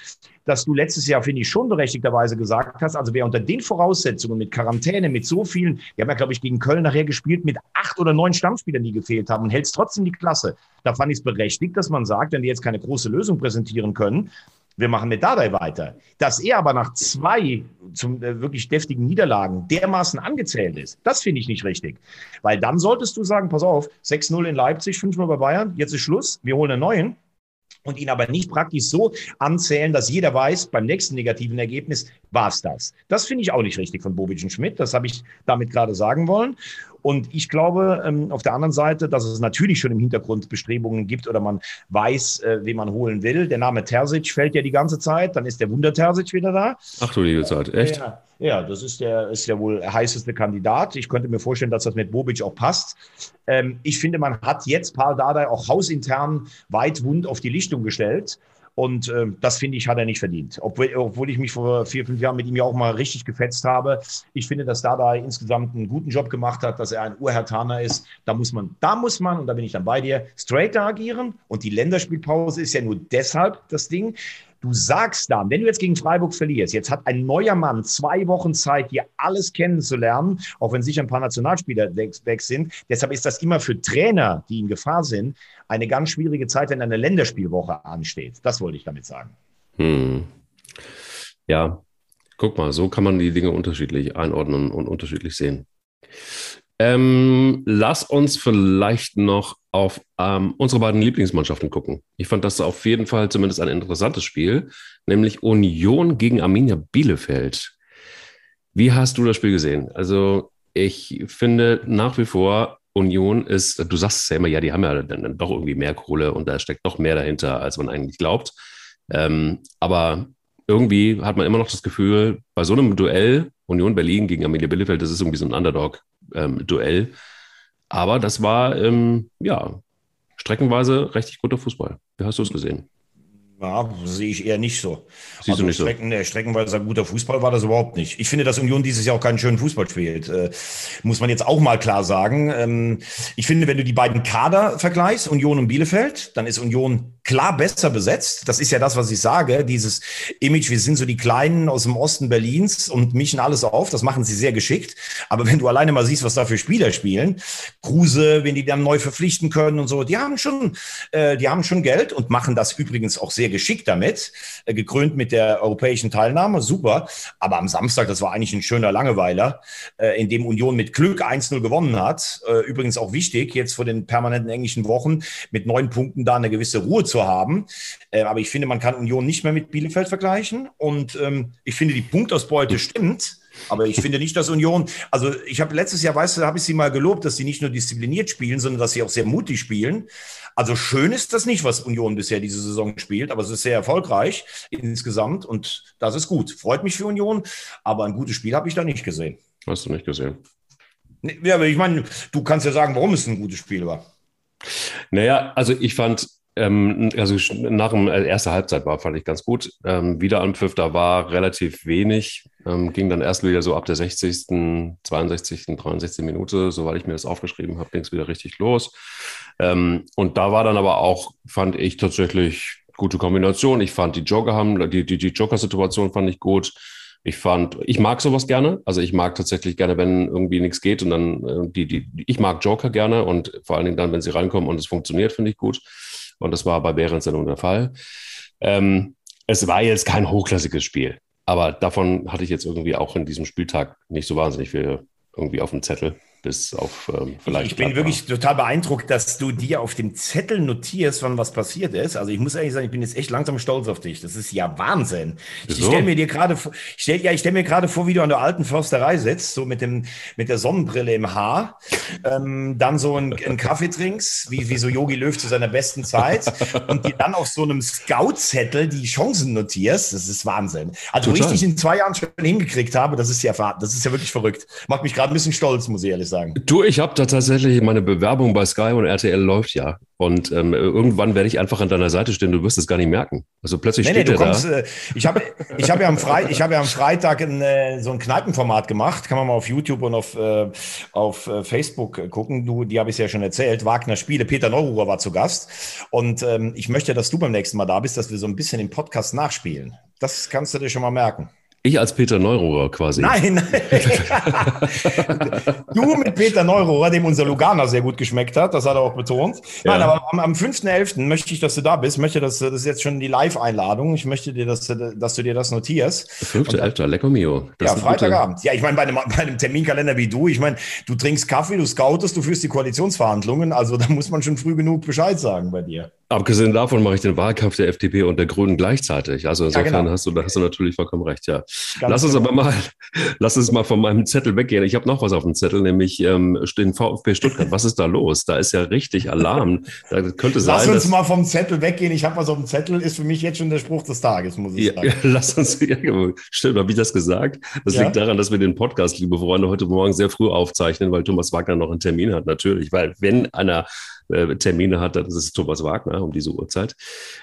dass du letztes Jahr, finde ich, schon berechtigterweise gesagt hast, also wer unter den Voraussetzungen mit Quarantäne, mit so vielen, wir haben ja, glaube ich, gegen Köln nachher gespielt, mit acht oder neun Stammspielern, die gefehlt haben und hältst trotzdem die Klasse. Da fand ich es berechtigt, dass man sagt, wenn die jetzt keine große Lösung präsentieren können, wir machen mit Dardai weiter. Dass er aber nach zwei zum äh, wirklich deftigen Niederlagen dermaßen angezählt ist, das finde ich nicht richtig. Weil dann solltest du sagen, pass auf, 6-0 in Leipzig, 5-0 bei Bayern, jetzt ist Schluss, wir holen einen neuen und ihn aber nicht praktisch so anzählen, dass jeder weiß, beim nächsten negativen Ergebnis war es das. Das finde ich auch nicht richtig von Bobic und Schmidt. Das habe ich damit gerade sagen wollen. Und ich glaube ähm, auf der anderen Seite, dass es natürlich schon im Hintergrund Bestrebungen gibt oder man weiß, äh, wen man holen will. Der Name Terzic fällt ja die ganze Zeit, dann ist der Wunder Terzic wieder da. Ach du liebe Zeit, echt? Ja, ja, das ist der, ist der wohl heißeste Kandidat. Ich könnte mir vorstellen, dass das mit Bobic auch passt. Ähm, ich finde, man hat jetzt Paul Dardai auch hausintern weit wund auf die Lichtung gestellt. Und äh, das finde ich, hat er nicht verdient. Obwohl, obwohl ich mich vor vier, fünf Jahren mit ihm ja auch mal richtig gefetzt habe. Ich finde, dass Dada insgesamt einen guten Job gemacht hat, dass er ein Urhertaner ist. Da muss man, da muss man, und da bin ich dann bei dir, straighter agieren. Und die Länderspielpause ist ja nur deshalb das Ding, Du sagst dann, wenn du jetzt gegen Freiburg verlierst, jetzt hat ein neuer Mann zwei Wochen Zeit, dir alles kennenzulernen, auch wenn sicher ein paar Nationalspieler weg sind. Deshalb ist das immer für Trainer, die in Gefahr sind, eine ganz schwierige Zeit, wenn eine Länderspielwoche ansteht. Das wollte ich damit sagen. Hm. Ja, guck mal, so kann man die Dinge unterschiedlich einordnen und unterschiedlich sehen. Ähm, lass uns vielleicht noch auf ähm, unsere beiden Lieblingsmannschaften gucken. Ich fand das auf jeden Fall zumindest ein interessantes Spiel, nämlich Union gegen Arminia Bielefeld. Wie hast du das Spiel gesehen? Also ich finde nach wie vor, Union ist, du sagst es ja immer, ja, die haben ja dann doch irgendwie mehr Kohle und da steckt doch mehr dahinter, als man eigentlich glaubt. Ähm, aber irgendwie hat man immer noch das Gefühl, bei so einem Duell, Union Berlin gegen Arminia Bielefeld, das ist irgendwie so ein Underdog-Duell. Ähm, aber das war, ähm, ja, streckenweise richtig guter Fußball. Wie hast du es gesehen? Ja, sehe ich eher nicht so. Siehst also du nicht Strecken, so? Streckenweise ein guter Fußball war das überhaupt nicht. Ich finde, dass Union dieses Jahr auch keinen schönen Fußball spielt. Äh, muss man jetzt auch mal klar sagen. Ähm, ich finde, wenn du die beiden Kader vergleichst, Union und Bielefeld, dann ist Union klar besser besetzt. Das ist ja das, was ich sage. Dieses Image, wir sind so die Kleinen aus dem Osten Berlins und mischen alles auf. Das machen sie sehr geschickt. Aber wenn du alleine mal siehst, was da für Spieler spielen, Kruse, wenn die dann neu verpflichten können und so, die haben schon, äh, die haben schon Geld und machen das übrigens auch sehr sehr geschickt damit, äh, gekrönt mit der europäischen Teilnahme, super. Aber am Samstag, das war eigentlich ein schöner Langeweiler, äh, in dem Union mit Glück 1-0 gewonnen hat. Äh, übrigens auch wichtig, jetzt vor den permanenten englischen Wochen mit neun Punkten da eine gewisse Ruhe zu haben. aber ich finde, man kann Union nicht mehr mit Bielefeld vergleichen. Und ähm, ich finde, die Punktausbeute stimmt. Aber ich [LAUGHS] finde nicht, dass Union, also ich habe letztes Jahr, weißt du, habe ich sie mal gelobt, dass sie nicht nur diszipliniert spielen, sondern dass sie auch sehr mutig spielen. Also schön ist das nicht, was Union bisher diese Saison spielt, aber es ist sehr erfolgreich insgesamt und das ist gut. Freut mich für Union, aber ein gutes Spiel habe ich da nicht gesehen. Hast du nicht gesehen? Ja, aber ich meine, du kannst ja sagen, warum es ein gutes Spiel war. Naja, also ich fand, ähm, also nach dem äh, erste Halbzeit war, fand ich ganz gut. Ähm, Wiederanpfiff, da war relativ wenig. Ähm, ging dann erst wieder so ab der 60., 62., 63. Minute, soweit ich mir das aufgeschrieben habe, ging es wieder richtig los. Ähm, und da war dann aber auch, fand ich tatsächlich gute Kombination. Ich fand die Joker haben, die, die, die Joker-Situation fand ich gut. Ich fand, ich mag sowas gerne. Also ich mag tatsächlich gerne, wenn irgendwie nichts geht und dann äh, die, die, ich mag Joker gerne und vor allen Dingen dann, wenn sie reinkommen und es funktioniert, finde ich gut. Und das war bei Behrens dann der Fall. Ähm, es war jetzt kein hochklassiges Spiel, aber davon hatte ich jetzt irgendwie auch in diesem Spieltag nicht so wahnsinnig viel irgendwie auf dem Zettel bis auf ähm, vielleicht. Ich bin wirklich total beeindruckt, dass du dir auf dem Zettel notierst, wann was passiert ist. Also ich muss ehrlich sagen, ich bin jetzt echt langsam stolz auf dich. Das ist ja Wahnsinn. Ich stelle mir dir gerade stell, ja, ich stelle mir gerade vor, wie du an der alten Försterei sitzt, so mit dem mit der Sonnenbrille im Haar, ähm, dann so einen, einen Kaffee trinkst, wie, wie so Yogi Löw zu seiner besten Zeit und dir dann auf so einem Scout-Zettel die Chancen notierst. Das ist Wahnsinn. Also Total. dich in zwei Jahren schon hingekriegt habe, das ist ja das ist ja wirklich verrückt. Macht mich gerade ein bisschen stolz, muss ich ehrlich sagen. Du, ich habe da tatsächlich meine Bewerbung bei Sky und RTL läuft ja. Und ähm, irgendwann werde ich einfach an deiner Seite stehen, du wirst es gar nicht merken. Also plötzlich nee, steht nee, du kommst, da. Äh, ich habe ich hab ja, am ich hab ja am Freitag ein, äh, so ein Kneipenformat gemacht, kann man mal auf YouTube und auf, äh, auf Facebook gucken. Du, die habe ich ja schon erzählt. Wagner Spiele, Peter Neururer war zu Gast. Und ähm, ich möchte, dass du beim nächsten Mal da bist, dass wir so ein bisschen den Podcast nachspielen. Das kannst du dir schon mal merken. Ich als Peter Neurohrer quasi. Nein, nein. [LAUGHS] du mit Peter Neurohrer, dem unser Luganer sehr gut geschmeckt hat, das hat er auch betont. Ja. Nein, aber am, am 5.11. möchte ich, dass du da bist. Möchte, dass das ist jetzt schon die Live-Einladung. Ich möchte dir, dass, dass du dir das notierst. 5.11. Lecker mio. Das ja, Freitagabend. Gute... Ja, ich meine, bei einem, bei einem Terminkalender wie du, ich meine, du trinkst Kaffee, du scoutest, du führst die Koalitionsverhandlungen. Also da muss man schon früh genug Bescheid sagen bei dir. Abgesehen davon mache ich den Wahlkampf der FDP und der Grünen gleichzeitig. Also insofern ja, genau. hast, du, da hast du natürlich vollkommen recht, ja. Lass uns genau. aber mal, [LAUGHS] lass uns mal von meinem Zettel weggehen. Ich habe noch was auf dem Zettel, nämlich ähm, den VfB Stuttgart. Was ist da los? Da ist ja richtig Alarm. Da könnte sein, lass uns mal vom Zettel weggehen. Ich habe was auf dem Zettel, ist für mich jetzt schon der Spruch des Tages, muss ich sagen. Ja, [LAUGHS] lass uns, [LAUGHS] ja, stimmt, habe ich das gesagt? Das ja. liegt daran, dass wir den Podcast, liebe Freunde, heute Morgen sehr früh aufzeichnen, weil Thomas Wagner noch einen Termin hat, natürlich. Weil wenn einer äh, Termine hat, das ist Thomas Wagner um diese Uhrzeit.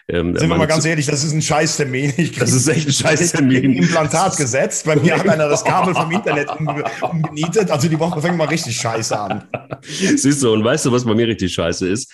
Ähm, Sind wir mal ganz ehrlich, das ist ein Scheißtermin. das ist echt ein Scheißtermin. Implantat gesetzt. Bei mir hat einer das Kabel vom [LAUGHS] Internet umgenietet. Also die Woche fängt mal richtig scheiße an. [LAUGHS] Siehst du, und weißt du, was bei mir richtig scheiße ist?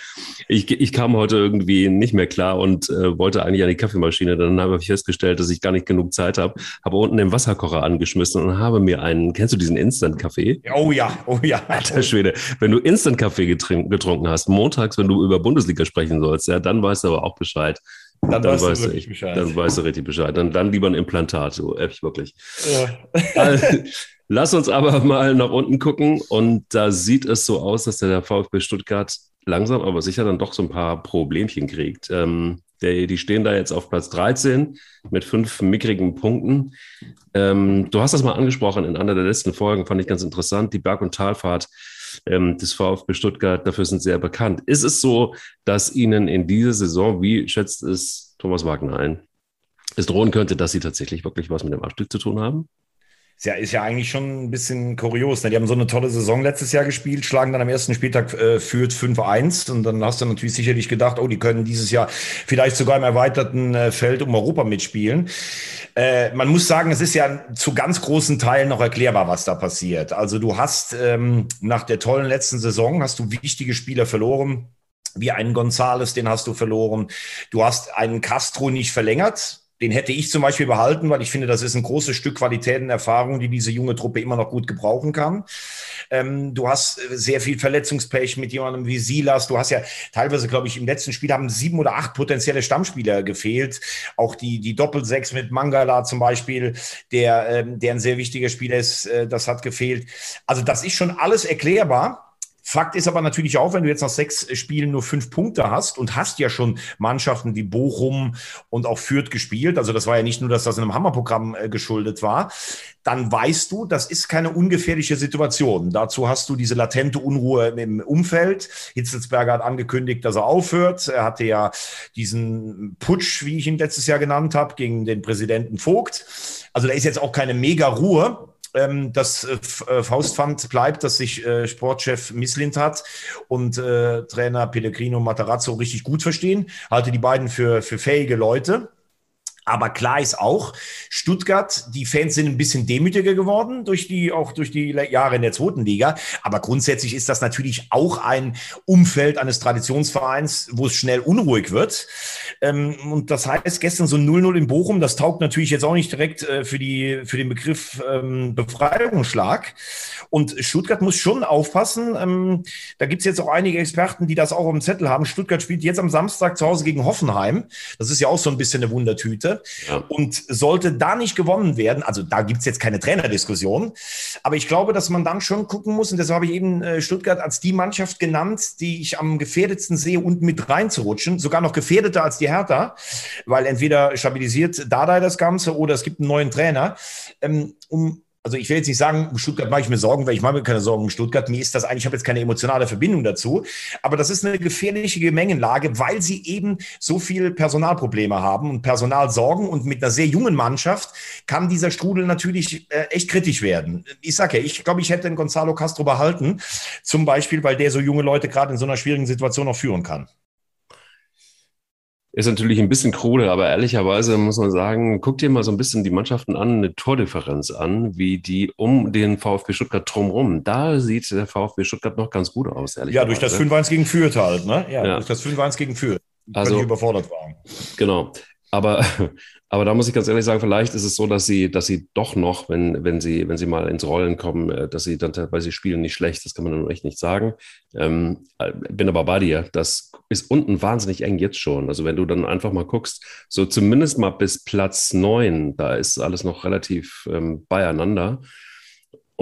ich, ich kam heute irgendwie nicht mehr klar und äh, wollte eigentlich an die Kaffeemaschine. Dann habe ich festgestellt, dass ich gar nicht genug Zeit habe. Habe unten den Wasserkocher angeschmissen und habe mir einen, kennst du diesen Instant-Kaffee? Oh ja, oh ja. Alter Schwede, wenn du Instant-Kaffee getrunken hast, montags, wenn du über Bundesliga sprechen sollst, ja, dann weißt du aber auch Bescheid. Dann, dann weißt, weißt du richtig Bescheid. Dann weißt du richtig Bescheid. Dann, dann lieber ein Implantat, so ehrlich wirklich. Ja. Also, [LAUGHS] lass uns aber mal nach unten gucken und da sieht es so aus, dass der VfB Stuttgart langsam aber sicher dann doch so ein paar Problemchen kriegt. Ähm, der, die stehen da jetzt auf Platz 13 mit fünf mickrigen Punkten. Ähm, du hast das mal angesprochen in einer der letzten Folgen, fand ich ganz interessant. Die Berg- und Talfahrt ähm, des VfB Stuttgart, dafür sind sehr bekannt. Ist es so, dass Ihnen in dieser Saison, wie schätzt es Thomas Wagner ein, es drohen könnte, dass Sie tatsächlich wirklich was mit dem Abstieg zu tun haben? Ist ja, ist ja eigentlich schon ein bisschen kurios. Ne? Die haben so eine tolle Saison letztes Jahr gespielt, schlagen dann am ersten Spieltag äh, führt 5-1 und dann hast du natürlich sicherlich gedacht, oh, die können dieses Jahr vielleicht sogar im erweiterten äh, Feld um Europa mitspielen. Äh, man muss sagen, es ist ja zu ganz großen Teilen noch erklärbar, was da passiert. Also du hast ähm, nach der tollen letzten Saison hast du wichtige Spieler verloren wie einen Gonzales, den hast du verloren. Du hast einen Castro nicht verlängert. Den hätte ich zum Beispiel behalten, weil ich finde, das ist ein großes Stück Qualität und Erfahrung, die diese junge Truppe immer noch gut gebrauchen kann. Ähm, du hast äh, sehr viel Verletzungspech mit jemandem wie Silas. Du hast ja teilweise, glaube ich, im letzten Spiel haben sieben oder acht potenzielle Stammspieler gefehlt. Auch die, die Doppelsechs mit Mangala zum Beispiel, der, ähm, der ein sehr wichtiger Spieler ist, äh, das hat gefehlt. Also das ist schon alles erklärbar. Fakt ist aber natürlich auch, wenn du jetzt nach sechs Spielen nur fünf Punkte hast und hast ja schon Mannschaften wie Bochum und auch Fürth gespielt, also das war ja nicht nur, dass das in einem Hammerprogramm äh, geschuldet war, dann weißt du, das ist keine ungefährliche Situation. Dazu hast du diese latente Unruhe im Umfeld. Hitzelsberger hat angekündigt, dass er aufhört. Er hatte ja diesen Putsch, wie ich ihn letztes Jahr genannt habe, gegen den Präsidenten Vogt. Also da ist jetzt auch keine mega Ruhe ähm, das äh, äh, Faustpfand bleibt, dass sich äh, Sportchef Misslint hat und äh, Trainer Pellegrino Matarazzo richtig gut verstehen. Halte die beiden für, für fähige Leute. Aber klar ist auch, Stuttgart, die Fans sind ein bisschen demütiger geworden durch die, auch durch die Jahre in der zweiten Liga. Aber grundsätzlich ist das natürlich auch ein Umfeld eines Traditionsvereins, wo es schnell unruhig wird. Ähm, und das heißt, gestern so 0-0 in Bochum, das taugt natürlich jetzt auch nicht direkt äh, für die, für den Begriff ähm, Befreiungsschlag. Und Stuttgart muss schon aufpassen. Ähm, da gibt es jetzt auch einige Experten, die das auch auf dem Zettel haben. Stuttgart spielt jetzt am Samstag zu Hause gegen Hoffenheim. Das ist ja auch so ein bisschen eine Wundertüte. Ja. Und sollte da nicht gewonnen werden, also da gibt es jetzt keine Trainerdiskussion, aber ich glaube, dass man dann schon gucken muss, und deshalb habe ich eben äh, Stuttgart als die Mannschaft genannt, die ich am gefährdetsten sehe, unten mit reinzurutschen, sogar noch gefährdeter als die Hertha, weil entweder stabilisiert Dardai das Ganze oder es gibt einen neuen Trainer, ähm, um also ich will jetzt nicht sagen, um Stuttgart mache ich mir Sorgen, weil ich mache mir keine Sorgen um Stuttgart. Mir ist das eigentlich, ich habe jetzt keine emotionale Verbindung dazu. Aber das ist eine gefährliche Gemengenlage, weil sie eben so viel Personalprobleme haben und Personalsorgen. Und mit einer sehr jungen Mannschaft kann dieser Strudel natürlich äh, echt kritisch werden. Ich sage ja, ich glaube, ich hätte den Gonzalo Castro behalten. Zum Beispiel, weil der so junge Leute gerade in so einer schwierigen Situation auch führen kann. Ist natürlich ein bisschen krude, aber ehrlicherweise muss man sagen, guck dir mal so ein bisschen die Mannschaften an, eine Tordifferenz an, wie die um den VfB Stuttgart drumherum. Da sieht der VfB Stuttgart noch ganz gut aus, ehrlich Ja, durch das 5-1 gegen Fürth halt, ne? Ja, ja. durch das 5-1 gegen Fürth. Also, überfordert waren. Genau. Aber, aber da muss ich ganz ehrlich sagen, vielleicht ist es so, dass sie, dass sie doch noch, wenn, wenn sie, wenn sie mal ins Rollen kommen, äh, dass sie dann, weil sie spielen nicht schlecht, das kann man dann echt nicht sagen. Ähm, äh, bin aber bei dir. Das ist unten wahnsinnig eng jetzt schon. Also wenn du dann einfach mal guckst, so zumindest mal bis Platz neun, da ist alles noch relativ ähm, beieinander.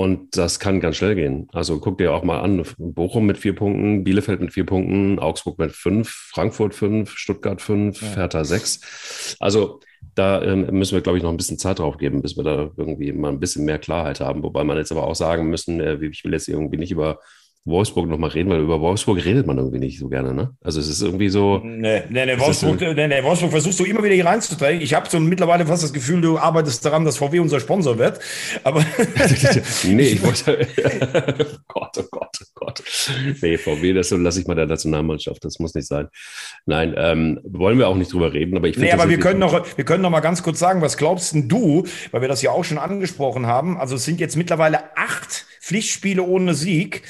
Und das kann ganz schnell gehen. Also guck dir auch mal an, Bochum mit vier Punkten, Bielefeld mit vier Punkten, Augsburg mit fünf, Frankfurt fünf, Stuttgart fünf, ja. Hertha sechs. Also da ähm, müssen wir, glaube ich, noch ein bisschen Zeit drauf geben, bis wir da irgendwie mal ein bisschen mehr Klarheit haben. Wobei man jetzt aber auch sagen müssen, äh, ich will jetzt irgendwie nicht über Wolfsburg nochmal reden, weil über Wolfsburg redet man irgendwie nicht so gerne, ne? Also es ist irgendwie so. Nee, nee, nee, Wolfsburg, nee, nee, Wolfsburg versuchst du immer wieder hier reinzudrängen. Ich habe so mittlerweile fast das Gefühl, du arbeitest daran, dass VW unser Sponsor wird. Aber. [LAUGHS] nee, ich wollte. [LAUGHS] [LAUGHS] Gott, oh Gott, oh Gott. Nee, VW, das lasse ich mal der Nationalmannschaft. Das muss nicht sein. Nein, ähm, wollen wir auch nicht drüber reden, aber ich finde. Nee, aber wir können, noch, wir können noch mal ganz kurz sagen, was glaubst denn du, weil wir das ja auch schon angesprochen haben? Also es sind jetzt mittlerweile acht Pflichtspiele ohne Sieg.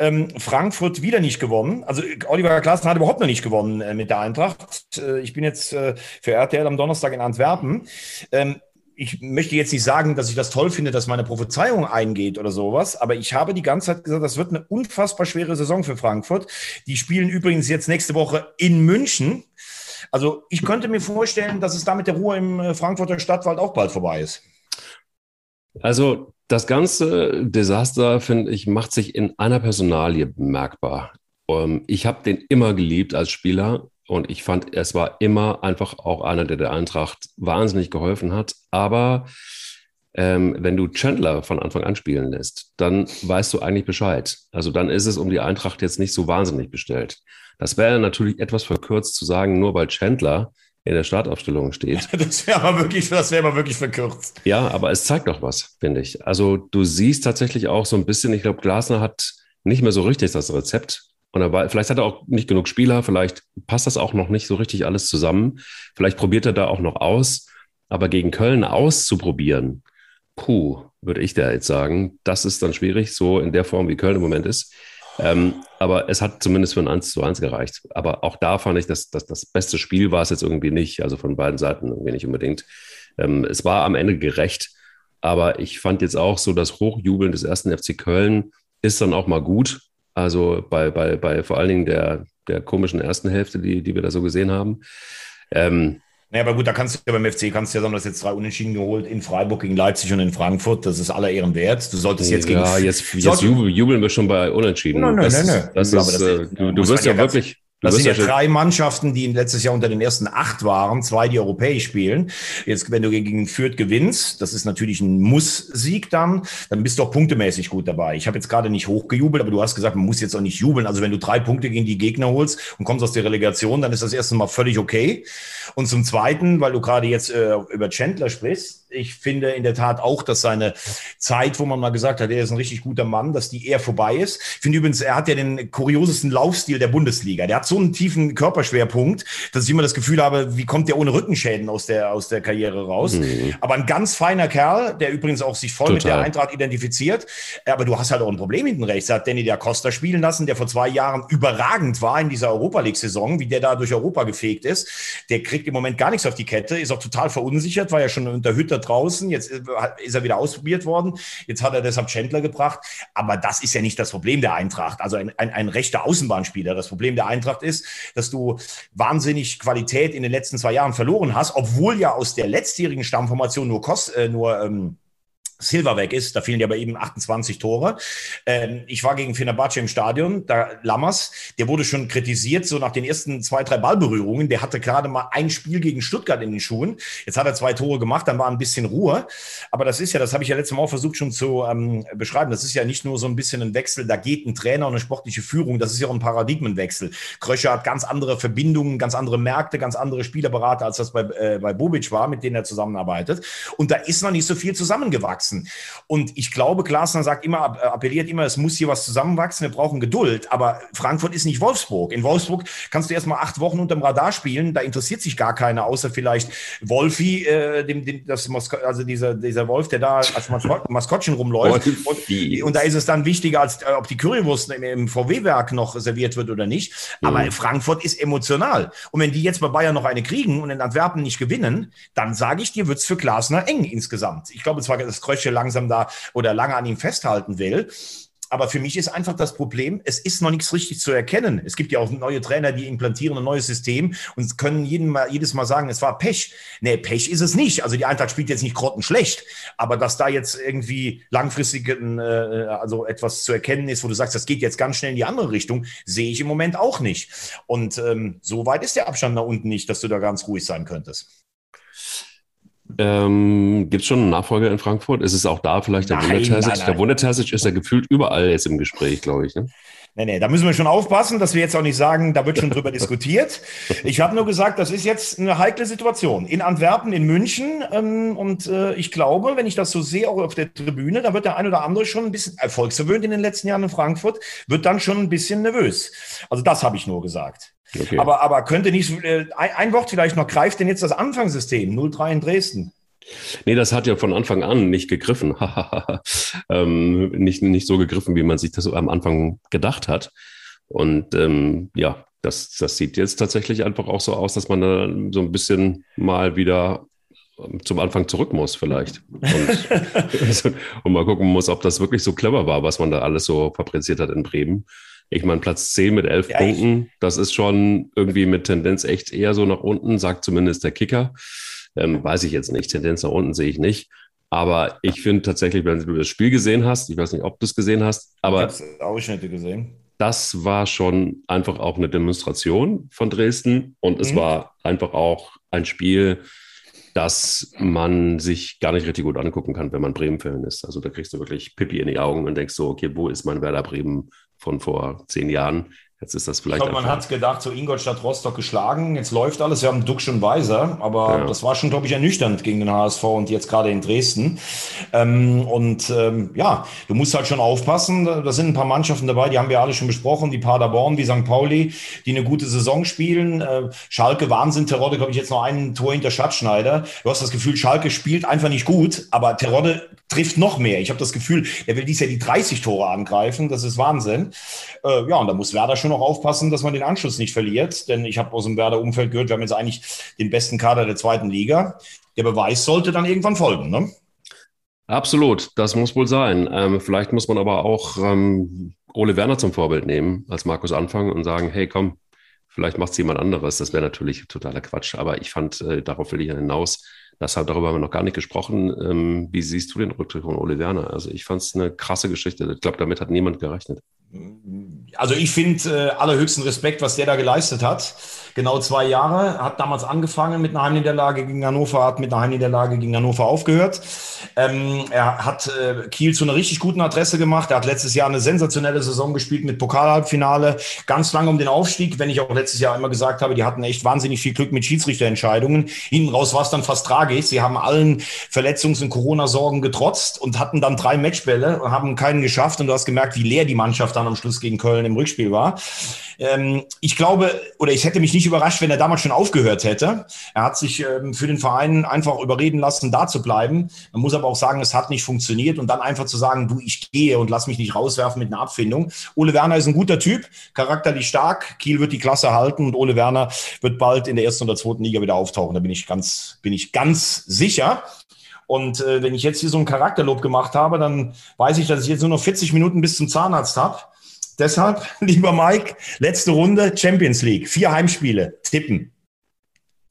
Ähm, Frankfurt wieder nicht gewonnen. Also Oliver Klaassen hat überhaupt noch nicht gewonnen äh, mit der Eintracht. Äh, ich bin jetzt äh, für RTL am Donnerstag in Antwerpen. Ähm, ich möchte jetzt nicht sagen, dass ich das toll finde, dass meine Prophezeiung eingeht oder sowas, aber ich habe die ganze Zeit gesagt, das wird eine unfassbar schwere Saison für Frankfurt. Die spielen übrigens jetzt nächste Woche in München. Also ich könnte mir vorstellen, dass es da mit der Ruhe im äh, Frankfurter Stadtwald auch bald vorbei ist. Also das ganze Desaster, finde ich, macht sich in einer Personalie bemerkbar. Ähm, ich habe den immer geliebt als Spieler und ich fand, es war immer einfach auch einer, der der Eintracht wahnsinnig geholfen hat. Aber ähm, wenn du Chandler von Anfang an spielen lässt, dann weißt du eigentlich Bescheid. Also dann ist es um die Eintracht jetzt nicht so wahnsinnig bestellt. Das wäre natürlich etwas verkürzt zu sagen, nur weil Chandler in der Startaufstellung steht. [LAUGHS] Das wäre aber wirklich, das wäre wirklich verkürzt. Ja, aber es zeigt doch was, finde ich. Also du siehst tatsächlich auch so ein bisschen, ich glaube, Glasner hat nicht mehr so richtig das Rezept und er war, vielleicht hat er auch nicht genug Spieler, vielleicht passt das auch noch nicht so richtig alles zusammen. Vielleicht probiert er da auch noch aus. Aber gegen Köln auszuprobieren, puh, würde ich da jetzt sagen, das ist dann schwierig, so in der Form, wie Köln im Moment ist. Ähm, aber es hat zumindest für ein 1 zu 1 gereicht. Aber auch da fand ich, dass, dass das beste Spiel war es jetzt irgendwie nicht, also von beiden Seiten irgendwie nicht unbedingt. Ähm, es war am Ende gerecht, aber ich fand jetzt auch so, das Hochjubeln des ersten FC Köln ist dann auch mal gut. Also bei, bei, bei vor allen Dingen der, der komischen ersten Hälfte, die, die wir da so gesehen haben. Ähm, naja, aber gut, da kannst du ja beim FC, kannst du ja sagen, du hast jetzt drei Unentschieden geholt in Freiburg gegen Leipzig und in Frankfurt. Das ist aller Ehren wert. Du solltest jetzt gegen. Ja, jetzt, jetzt jubeln wir schon bei Unentschieden. Nein, nein, nein, nein. Das, das ist, äh, du, du wirst ja wirklich, das sind ja drei Mannschaften, die letztes Jahr unter den ersten acht waren, zwei, die europäisch spielen. Jetzt, wenn du gegen Fürth gewinnst, das ist natürlich ein Muss-Sieg dann, dann bist du auch punktemäßig gut dabei. Ich habe jetzt gerade nicht hochgejubelt, aber du hast gesagt, man muss jetzt auch nicht jubeln. Also wenn du drei Punkte gegen die Gegner holst und kommst aus der Relegation, dann ist das erste Mal völlig okay. Und zum Zweiten, weil du gerade jetzt äh, über Chandler sprichst, ich finde in der Tat auch, dass seine Zeit, wo man mal gesagt hat, er ist ein richtig guter Mann, dass die eher vorbei ist. Ich finde übrigens, er hat ja den kuriosesten Laufstil der Bundesliga. Der hat so einen tiefen Körperschwerpunkt, dass ich immer das Gefühl habe, wie kommt der ohne Rückenschäden aus der, aus der Karriere raus? Mhm. Aber ein ganz feiner Kerl, der übrigens auch sich voll Total. mit der Eintracht identifiziert. Aber du hast halt auch ein Problem hinten rechts. Er hat Danny da Costa spielen lassen, der vor zwei Jahren überragend war in dieser Europa League-Saison, wie der da durch Europa gefegt ist. Der kriegt im Moment gar nichts auf die Kette, ist auch total verunsichert, war ja schon unter Hütter draußen. Jetzt ist er wieder ausprobiert worden. Jetzt hat er deshalb Chandler gebracht. Aber das ist ja nicht das Problem der Eintracht. Also ein, ein, ein rechter Außenbahnspieler. Das Problem der Eintracht ist, dass du wahnsinnig Qualität in den letzten zwei Jahren verloren hast, obwohl ja aus der letztjährigen Stammformation nur, Kost, äh, nur ähm, Silva weg ist, da fielen ja bei ihm 28 Tore. Ähm, ich war gegen Fenerbahce im Stadion, da Lammers, der wurde schon kritisiert, so nach den ersten zwei, drei Ballberührungen. Der hatte gerade mal ein Spiel gegen Stuttgart in den Schuhen. Jetzt hat er zwei Tore gemacht, dann war ein bisschen Ruhe. Aber das ist ja, das habe ich ja letztes Mal auch versucht schon zu ähm, beschreiben, das ist ja nicht nur so ein bisschen ein Wechsel, da geht ein Trainer und eine sportliche Führung, das ist ja auch ein Paradigmenwechsel. Kröscher hat ganz andere Verbindungen, ganz andere Märkte, ganz andere Spielerberater, als das bei, äh, bei Bobic war, mit denen er zusammenarbeitet. Und da ist noch nicht so viel zusammengewachsen zusammenwachsen. Und ich glaube, Glasner sagt immer, appelliert immer, es muss hier was zusammenwachsen, wir brauchen Geduld. Aber Frankfurt ist nicht Wolfsburg. In Wolfsburg kannst du erst mal acht Wochen unterm Radar spielen, da interessiert sich gar keiner, außer vielleicht Wolfi, äh, dem, dem, das Mosko also dieser, dieser Wolf, der da als Maskottchen rumläuft. Und, und, da ist es dann wichtiger, als äh, ob die Currywurst im, im VW-Werk noch serviert wird oder nicht. Aber mhm. Frankfurt ist emotional. Und wenn die jetzt bei Bayern noch eine kriegen und in Antwerpen nicht gewinnen, dann sage ich dir, wird es für Glasner eng insgesamt. Ich glaube zwar, das Kreuz Frösche langsam da oder lange an ihm festhalten will. Aber für mich ist einfach das Problem, es ist noch nichts richtig zu erkennen. Es gibt ja auch neue Trainer, die implantieren ein neues System und können jeden mal, jedes Mal sagen, es war Pech. Nee, Pech ist es nicht. Also die Eintracht spielt jetzt nicht grottenschlecht. Aber dass da jetzt irgendwie langfristig äh, also etwas zu erkennen ist, wo du sagst, das geht jetzt ganz schnell in die andere Richtung, sehe ich im Moment auch nicht. Und ähm, so weit ist der Abstand nach unten nicht, dass du da ganz ruhig sein könntest. Ähm, Gibt es schon einen Nachfolger in Frankfurt? Ist es auch da vielleicht der Wunderterzic? Der Wunderterzic ist ja gefühlt überall jetzt im Gespräch, glaube ich. Ne? Nee, nee, da müssen wir schon aufpassen, dass wir jetzt auch nicht sagen, da wird schon drüber diskutiert. [LAUGHS] Ich habe nur gesagt, das ist jetzt eine heikle Situation. In Antwerpen, in München. Ähm, und äh, ich glaube, wenn ich das so sehe, auch auf der Tribüne, da wird der ein oder andere schon ein bisschen erfolgsverwöhnt in den letzten Jahren in Frankfurt, wird dann schon ein bisschen nervös. Also das habe ich nur gesagt. Okay. Aber, aber könnte nicht, äh, ein, ein Wort vielleicht noch, greift denn jetzt das Anfangssystem 0-3 in Dresden? Nee, das hat ja von Anfang an nicht gegriffen. [LAUGHS] ähm, nicht, nicht so gegriffen, wie man sich das am Anfang gedacht hat. Und ähm, ja, das, das sieht jetzt tatsächlich einfach auch so aus, dass man da so ein bisschen mal wieder ähm, zum Anfang zurück muss vielleicht. Und, [LAUGHS] und, mal gucken muss, ob das wirklich so clever war, was man da alles so fabriziert hat in Bremen. Ich meine, Platz 10 mit 11 ja, Punkten, das ist schon irgendwie mit Tendenz echt eher so nach unten, sagt zumindest der Kicker. Ähm, weiß ich jetzt nicht. Tendenz nach unten sehe ich nicht. Aber ich finde tatsächlich, wenn du das Spiel gesehen hast, ich weiß nicht, ob du es gesehen hast, aber. Ich habe Ausschnitte gesehen. Das war schon einfach auch eine Demonstration von Dresden und mhm. es war einfach auch ein Spiel, das man sich gar nicht richtig gut angucken kann, wenn man Bremen-Fan ist. Also da kriegst du wirklich Pippi in die Augen und denkst so, okay, wo ist mein Werder Bremen von vor zehn Jahren? Jetzt ist das vielleicht. Ich glaube, man hat gedacht, so Ingolstadt Rostock geschlagen, jetzt läuft alles, wir haben Duck schon Weiser, aber ja. das war schon, glaube ich, ernüchternd gegen den HSV und jetzt gerade in Dresden. Ähm, und ähm, ja, du musst halt schon aufpassen. Da sind ein paar Mannschaften dabei, die haben wir alle schon besprochen, wie Paderborn, wie St. Pauli, die eine gute Saison spielen. Äh, Schalke, Wahnsinn, Terodde, glaube ich, jetzt noch ein Tor hinter Schatzschneider. Du hast das Gefühl, Schalke spielt einfach nicht gut, aber Terodde trifft noch mehr. Ich habe das Gefühl, er will dies Jahr die 30 Tore angreifen. Das ist Wahnsinn. Äh, ja, und da muss Werder schon noch aufpassen, dass man den Anschluss nicht verliert. Denn ich habe aus dem Werder-Umfeld gehört, wir haben jetzt eigentlich den besten Kader der zweiten Liga. Der Beweis sollte dann irgendwann folgen, ne? Absolut, das muss wohl sein. Ähm, vielleicht muss man aber auch ähm, Ole Werner zum Vorbild nehmen, als Markus Anfang und sagen, hey, komm, vielleicht macht es jemand anderes. Das wäre natürlich totaler Quatsch. Aber ich fand, äh, darauf will ich hinaus, Deshalb darüber haben wir noch gar nicht gesprochen. Ähm, wie siehst du den Rücktritt von Ole Werner? Also ich fand es eine krasse Geschichte. Ich glaube, damit hat niemand gerechnet. Also ich finde äh, allerhöchsten Respekt, was der da geleistet hat. Genau zwei Jahre, hat damals angefangen mit einer Heimniederlage gegen Hannover, hat mit einer Heimniederlage gegen Hannover aufgehört. Ähm, er hat äh, Kiel zu einer richtig guten Adresse gemacht. Er hat letztes Jahr eine sensationelle Saison gespielt mit Pokalhalbfinale, ganz lange um den Aufstieg, wenn ich auch letztes Jahr immer gesagt habe, die hatten echt wahnsinnig viel Glück mit Schiedsrichterentscheidungen. Hinten raus war es dann fast tragisch. Sie haben allen Verletzungs- und Corona-Sorgen getrotzt und hatten dann drei Matchbälle, haben keinen geschafft und du hast gemerkt, wie leer die Mannschaft dann am Schluss gegen Köln im Rückspiel war. Ähm, ich glaube, oder ich hätte mich nicht überrascht, wenn er damals schon aufgehört hätte. Er hat sich ähm, für den Verein einfach überreden lassen, da zu bleiben. Man muss aber auch sagen, es hat nicht funktioniert und dann einfach zu sagen, du, ich gehe und lass mich nicht rauswerfen mit einer Abfindung. Ole Werner ist ein guter Typ, charakterlich stark. Kiel wird die Klasse halten und Ole Werner wird bald in der ersten oder zweiten Liga wieder auftauchen. Da bin ich ganz, bin ich ganz sicher. Und äh, wenn ich jetzt hier so ein Charakterlob gemacht habe, dann weiß ich, dass ich jetzt nur noch 40 Minuten bis zum Zahnarzt habe. Deshalb, [LAUGHS] lieber Mike, letzte Runde Champions League. Vier Heimspiele. Tippen.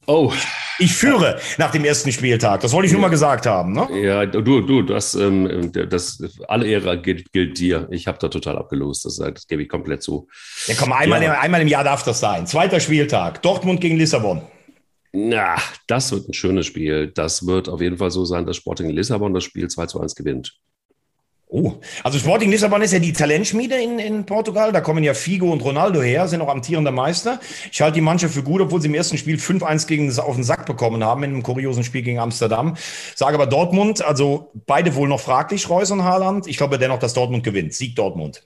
Oh. Ich führe nach dem ersten Spieltag. Das wollte ich nur mal gesagt haben. Ne? Ja, du, du, das, ähm, das alle Ehre gilt, gilt dir. Ich habe da total abgelost. Das, das, gebe ich komplett zu. Ja, komm, einmal, ja. einmal im Jahr darf das sein. Zweiter Spieltag. Dortmund gegen Lissabon. Na, das wird ein schönes Spiel. Das wird auf jeden Fall so sein, dass Sporting Lissabon das Spiel 2 zu 1 gewinnt. Oh, also Sporting Lissabon ist ja die Talentschmiede in, in Portugal. Da kommen ja Figo und Ronaldo her, sind auch amtierender Meister. Ich halte die Mannschaft für gut, obwohl sie im ersten Spiel 5-1 gegen auf den Sack bekommen haben in einem kuriosen Spiel gegen Amsterdam. Sage aber Dortmund, also beide wohl noch fraglich, Reus und Haaland. Ich glaube dennoch, dass Dortmund gewinnt. Sieg Dortmund.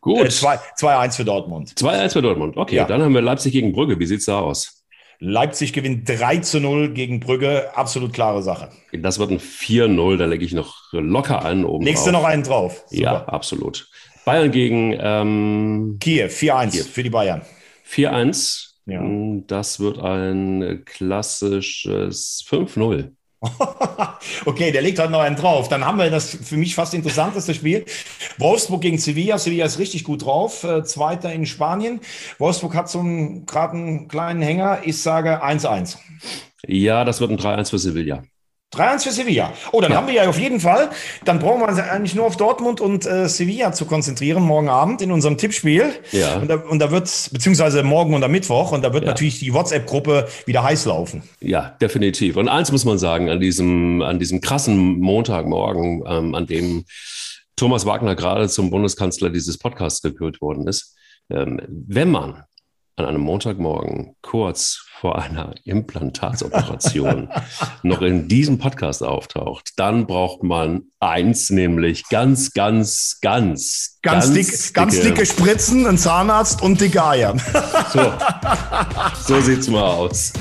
Gut. Äh, 2-1 für Dortmund. 2-1 für Dortmund. Okay, ja. dann haben wir Leipzig gegen Brügge. Wie sieht's da aus? Leipzig gewinnt 3 zu 0 gegen Brügge. Absolut klare Sache. Das wird ein 4-0. Da lege ich noch locker einen oben. Legst noch einen drauf? Super. Ja, absolut. Bayern gegen ähm, Kiew. 4-1 für die Bayern. 4-1. Ja. Das wird ein klassisches 5-0. [LAUGHS] okay, der legt halt noch einen drauf. Dann haben wir das für mich fast interessanteste Spiel. Wolfsburg gegen Sevilla. Sevilla ist richtig gut drauf. Äh, Zweiter in Spanien. Wolfsburg hat so einen, gerade einen kleinen Hänger. Ich sage 1-1. Ja, das wird ein 3-1 für Sevilla. 3-1 für Sevilla. Oh, dann ja. haben wir ja auf jeden Fall, dann brauchen wir uns eigentlich nur auf Dortmund und äh, Sevilla zu konzentrieren, morgen Abend in unserem Tippspiel. Ja. Und da, und da wird, beziehungsweise morgen und am Mittwoch, und da wird ja. natürlich die WhatsApp-Gruppe wieder heiß laufen. Ja, definitiv. Und eins muss man sagen, an diesem, an diesem krassen Montagmorgen, ähm, an dem Thomas Wagner gerade zum Bundeskanzler dieses Podcasts gekürt worden ist, ähm, wenn man an einem Montagmorgen kurz vor einer Implantatsoperation [LAUGHS] noch in diesem Podcast auftaucht, dann braucht man eins, nämlich ganz, ganz, ganz, ganz, ganz, dick, dicke, ganz dicke Spritzen, ein Zahnarzt und dicke Eier. so, so sieht's mal aus.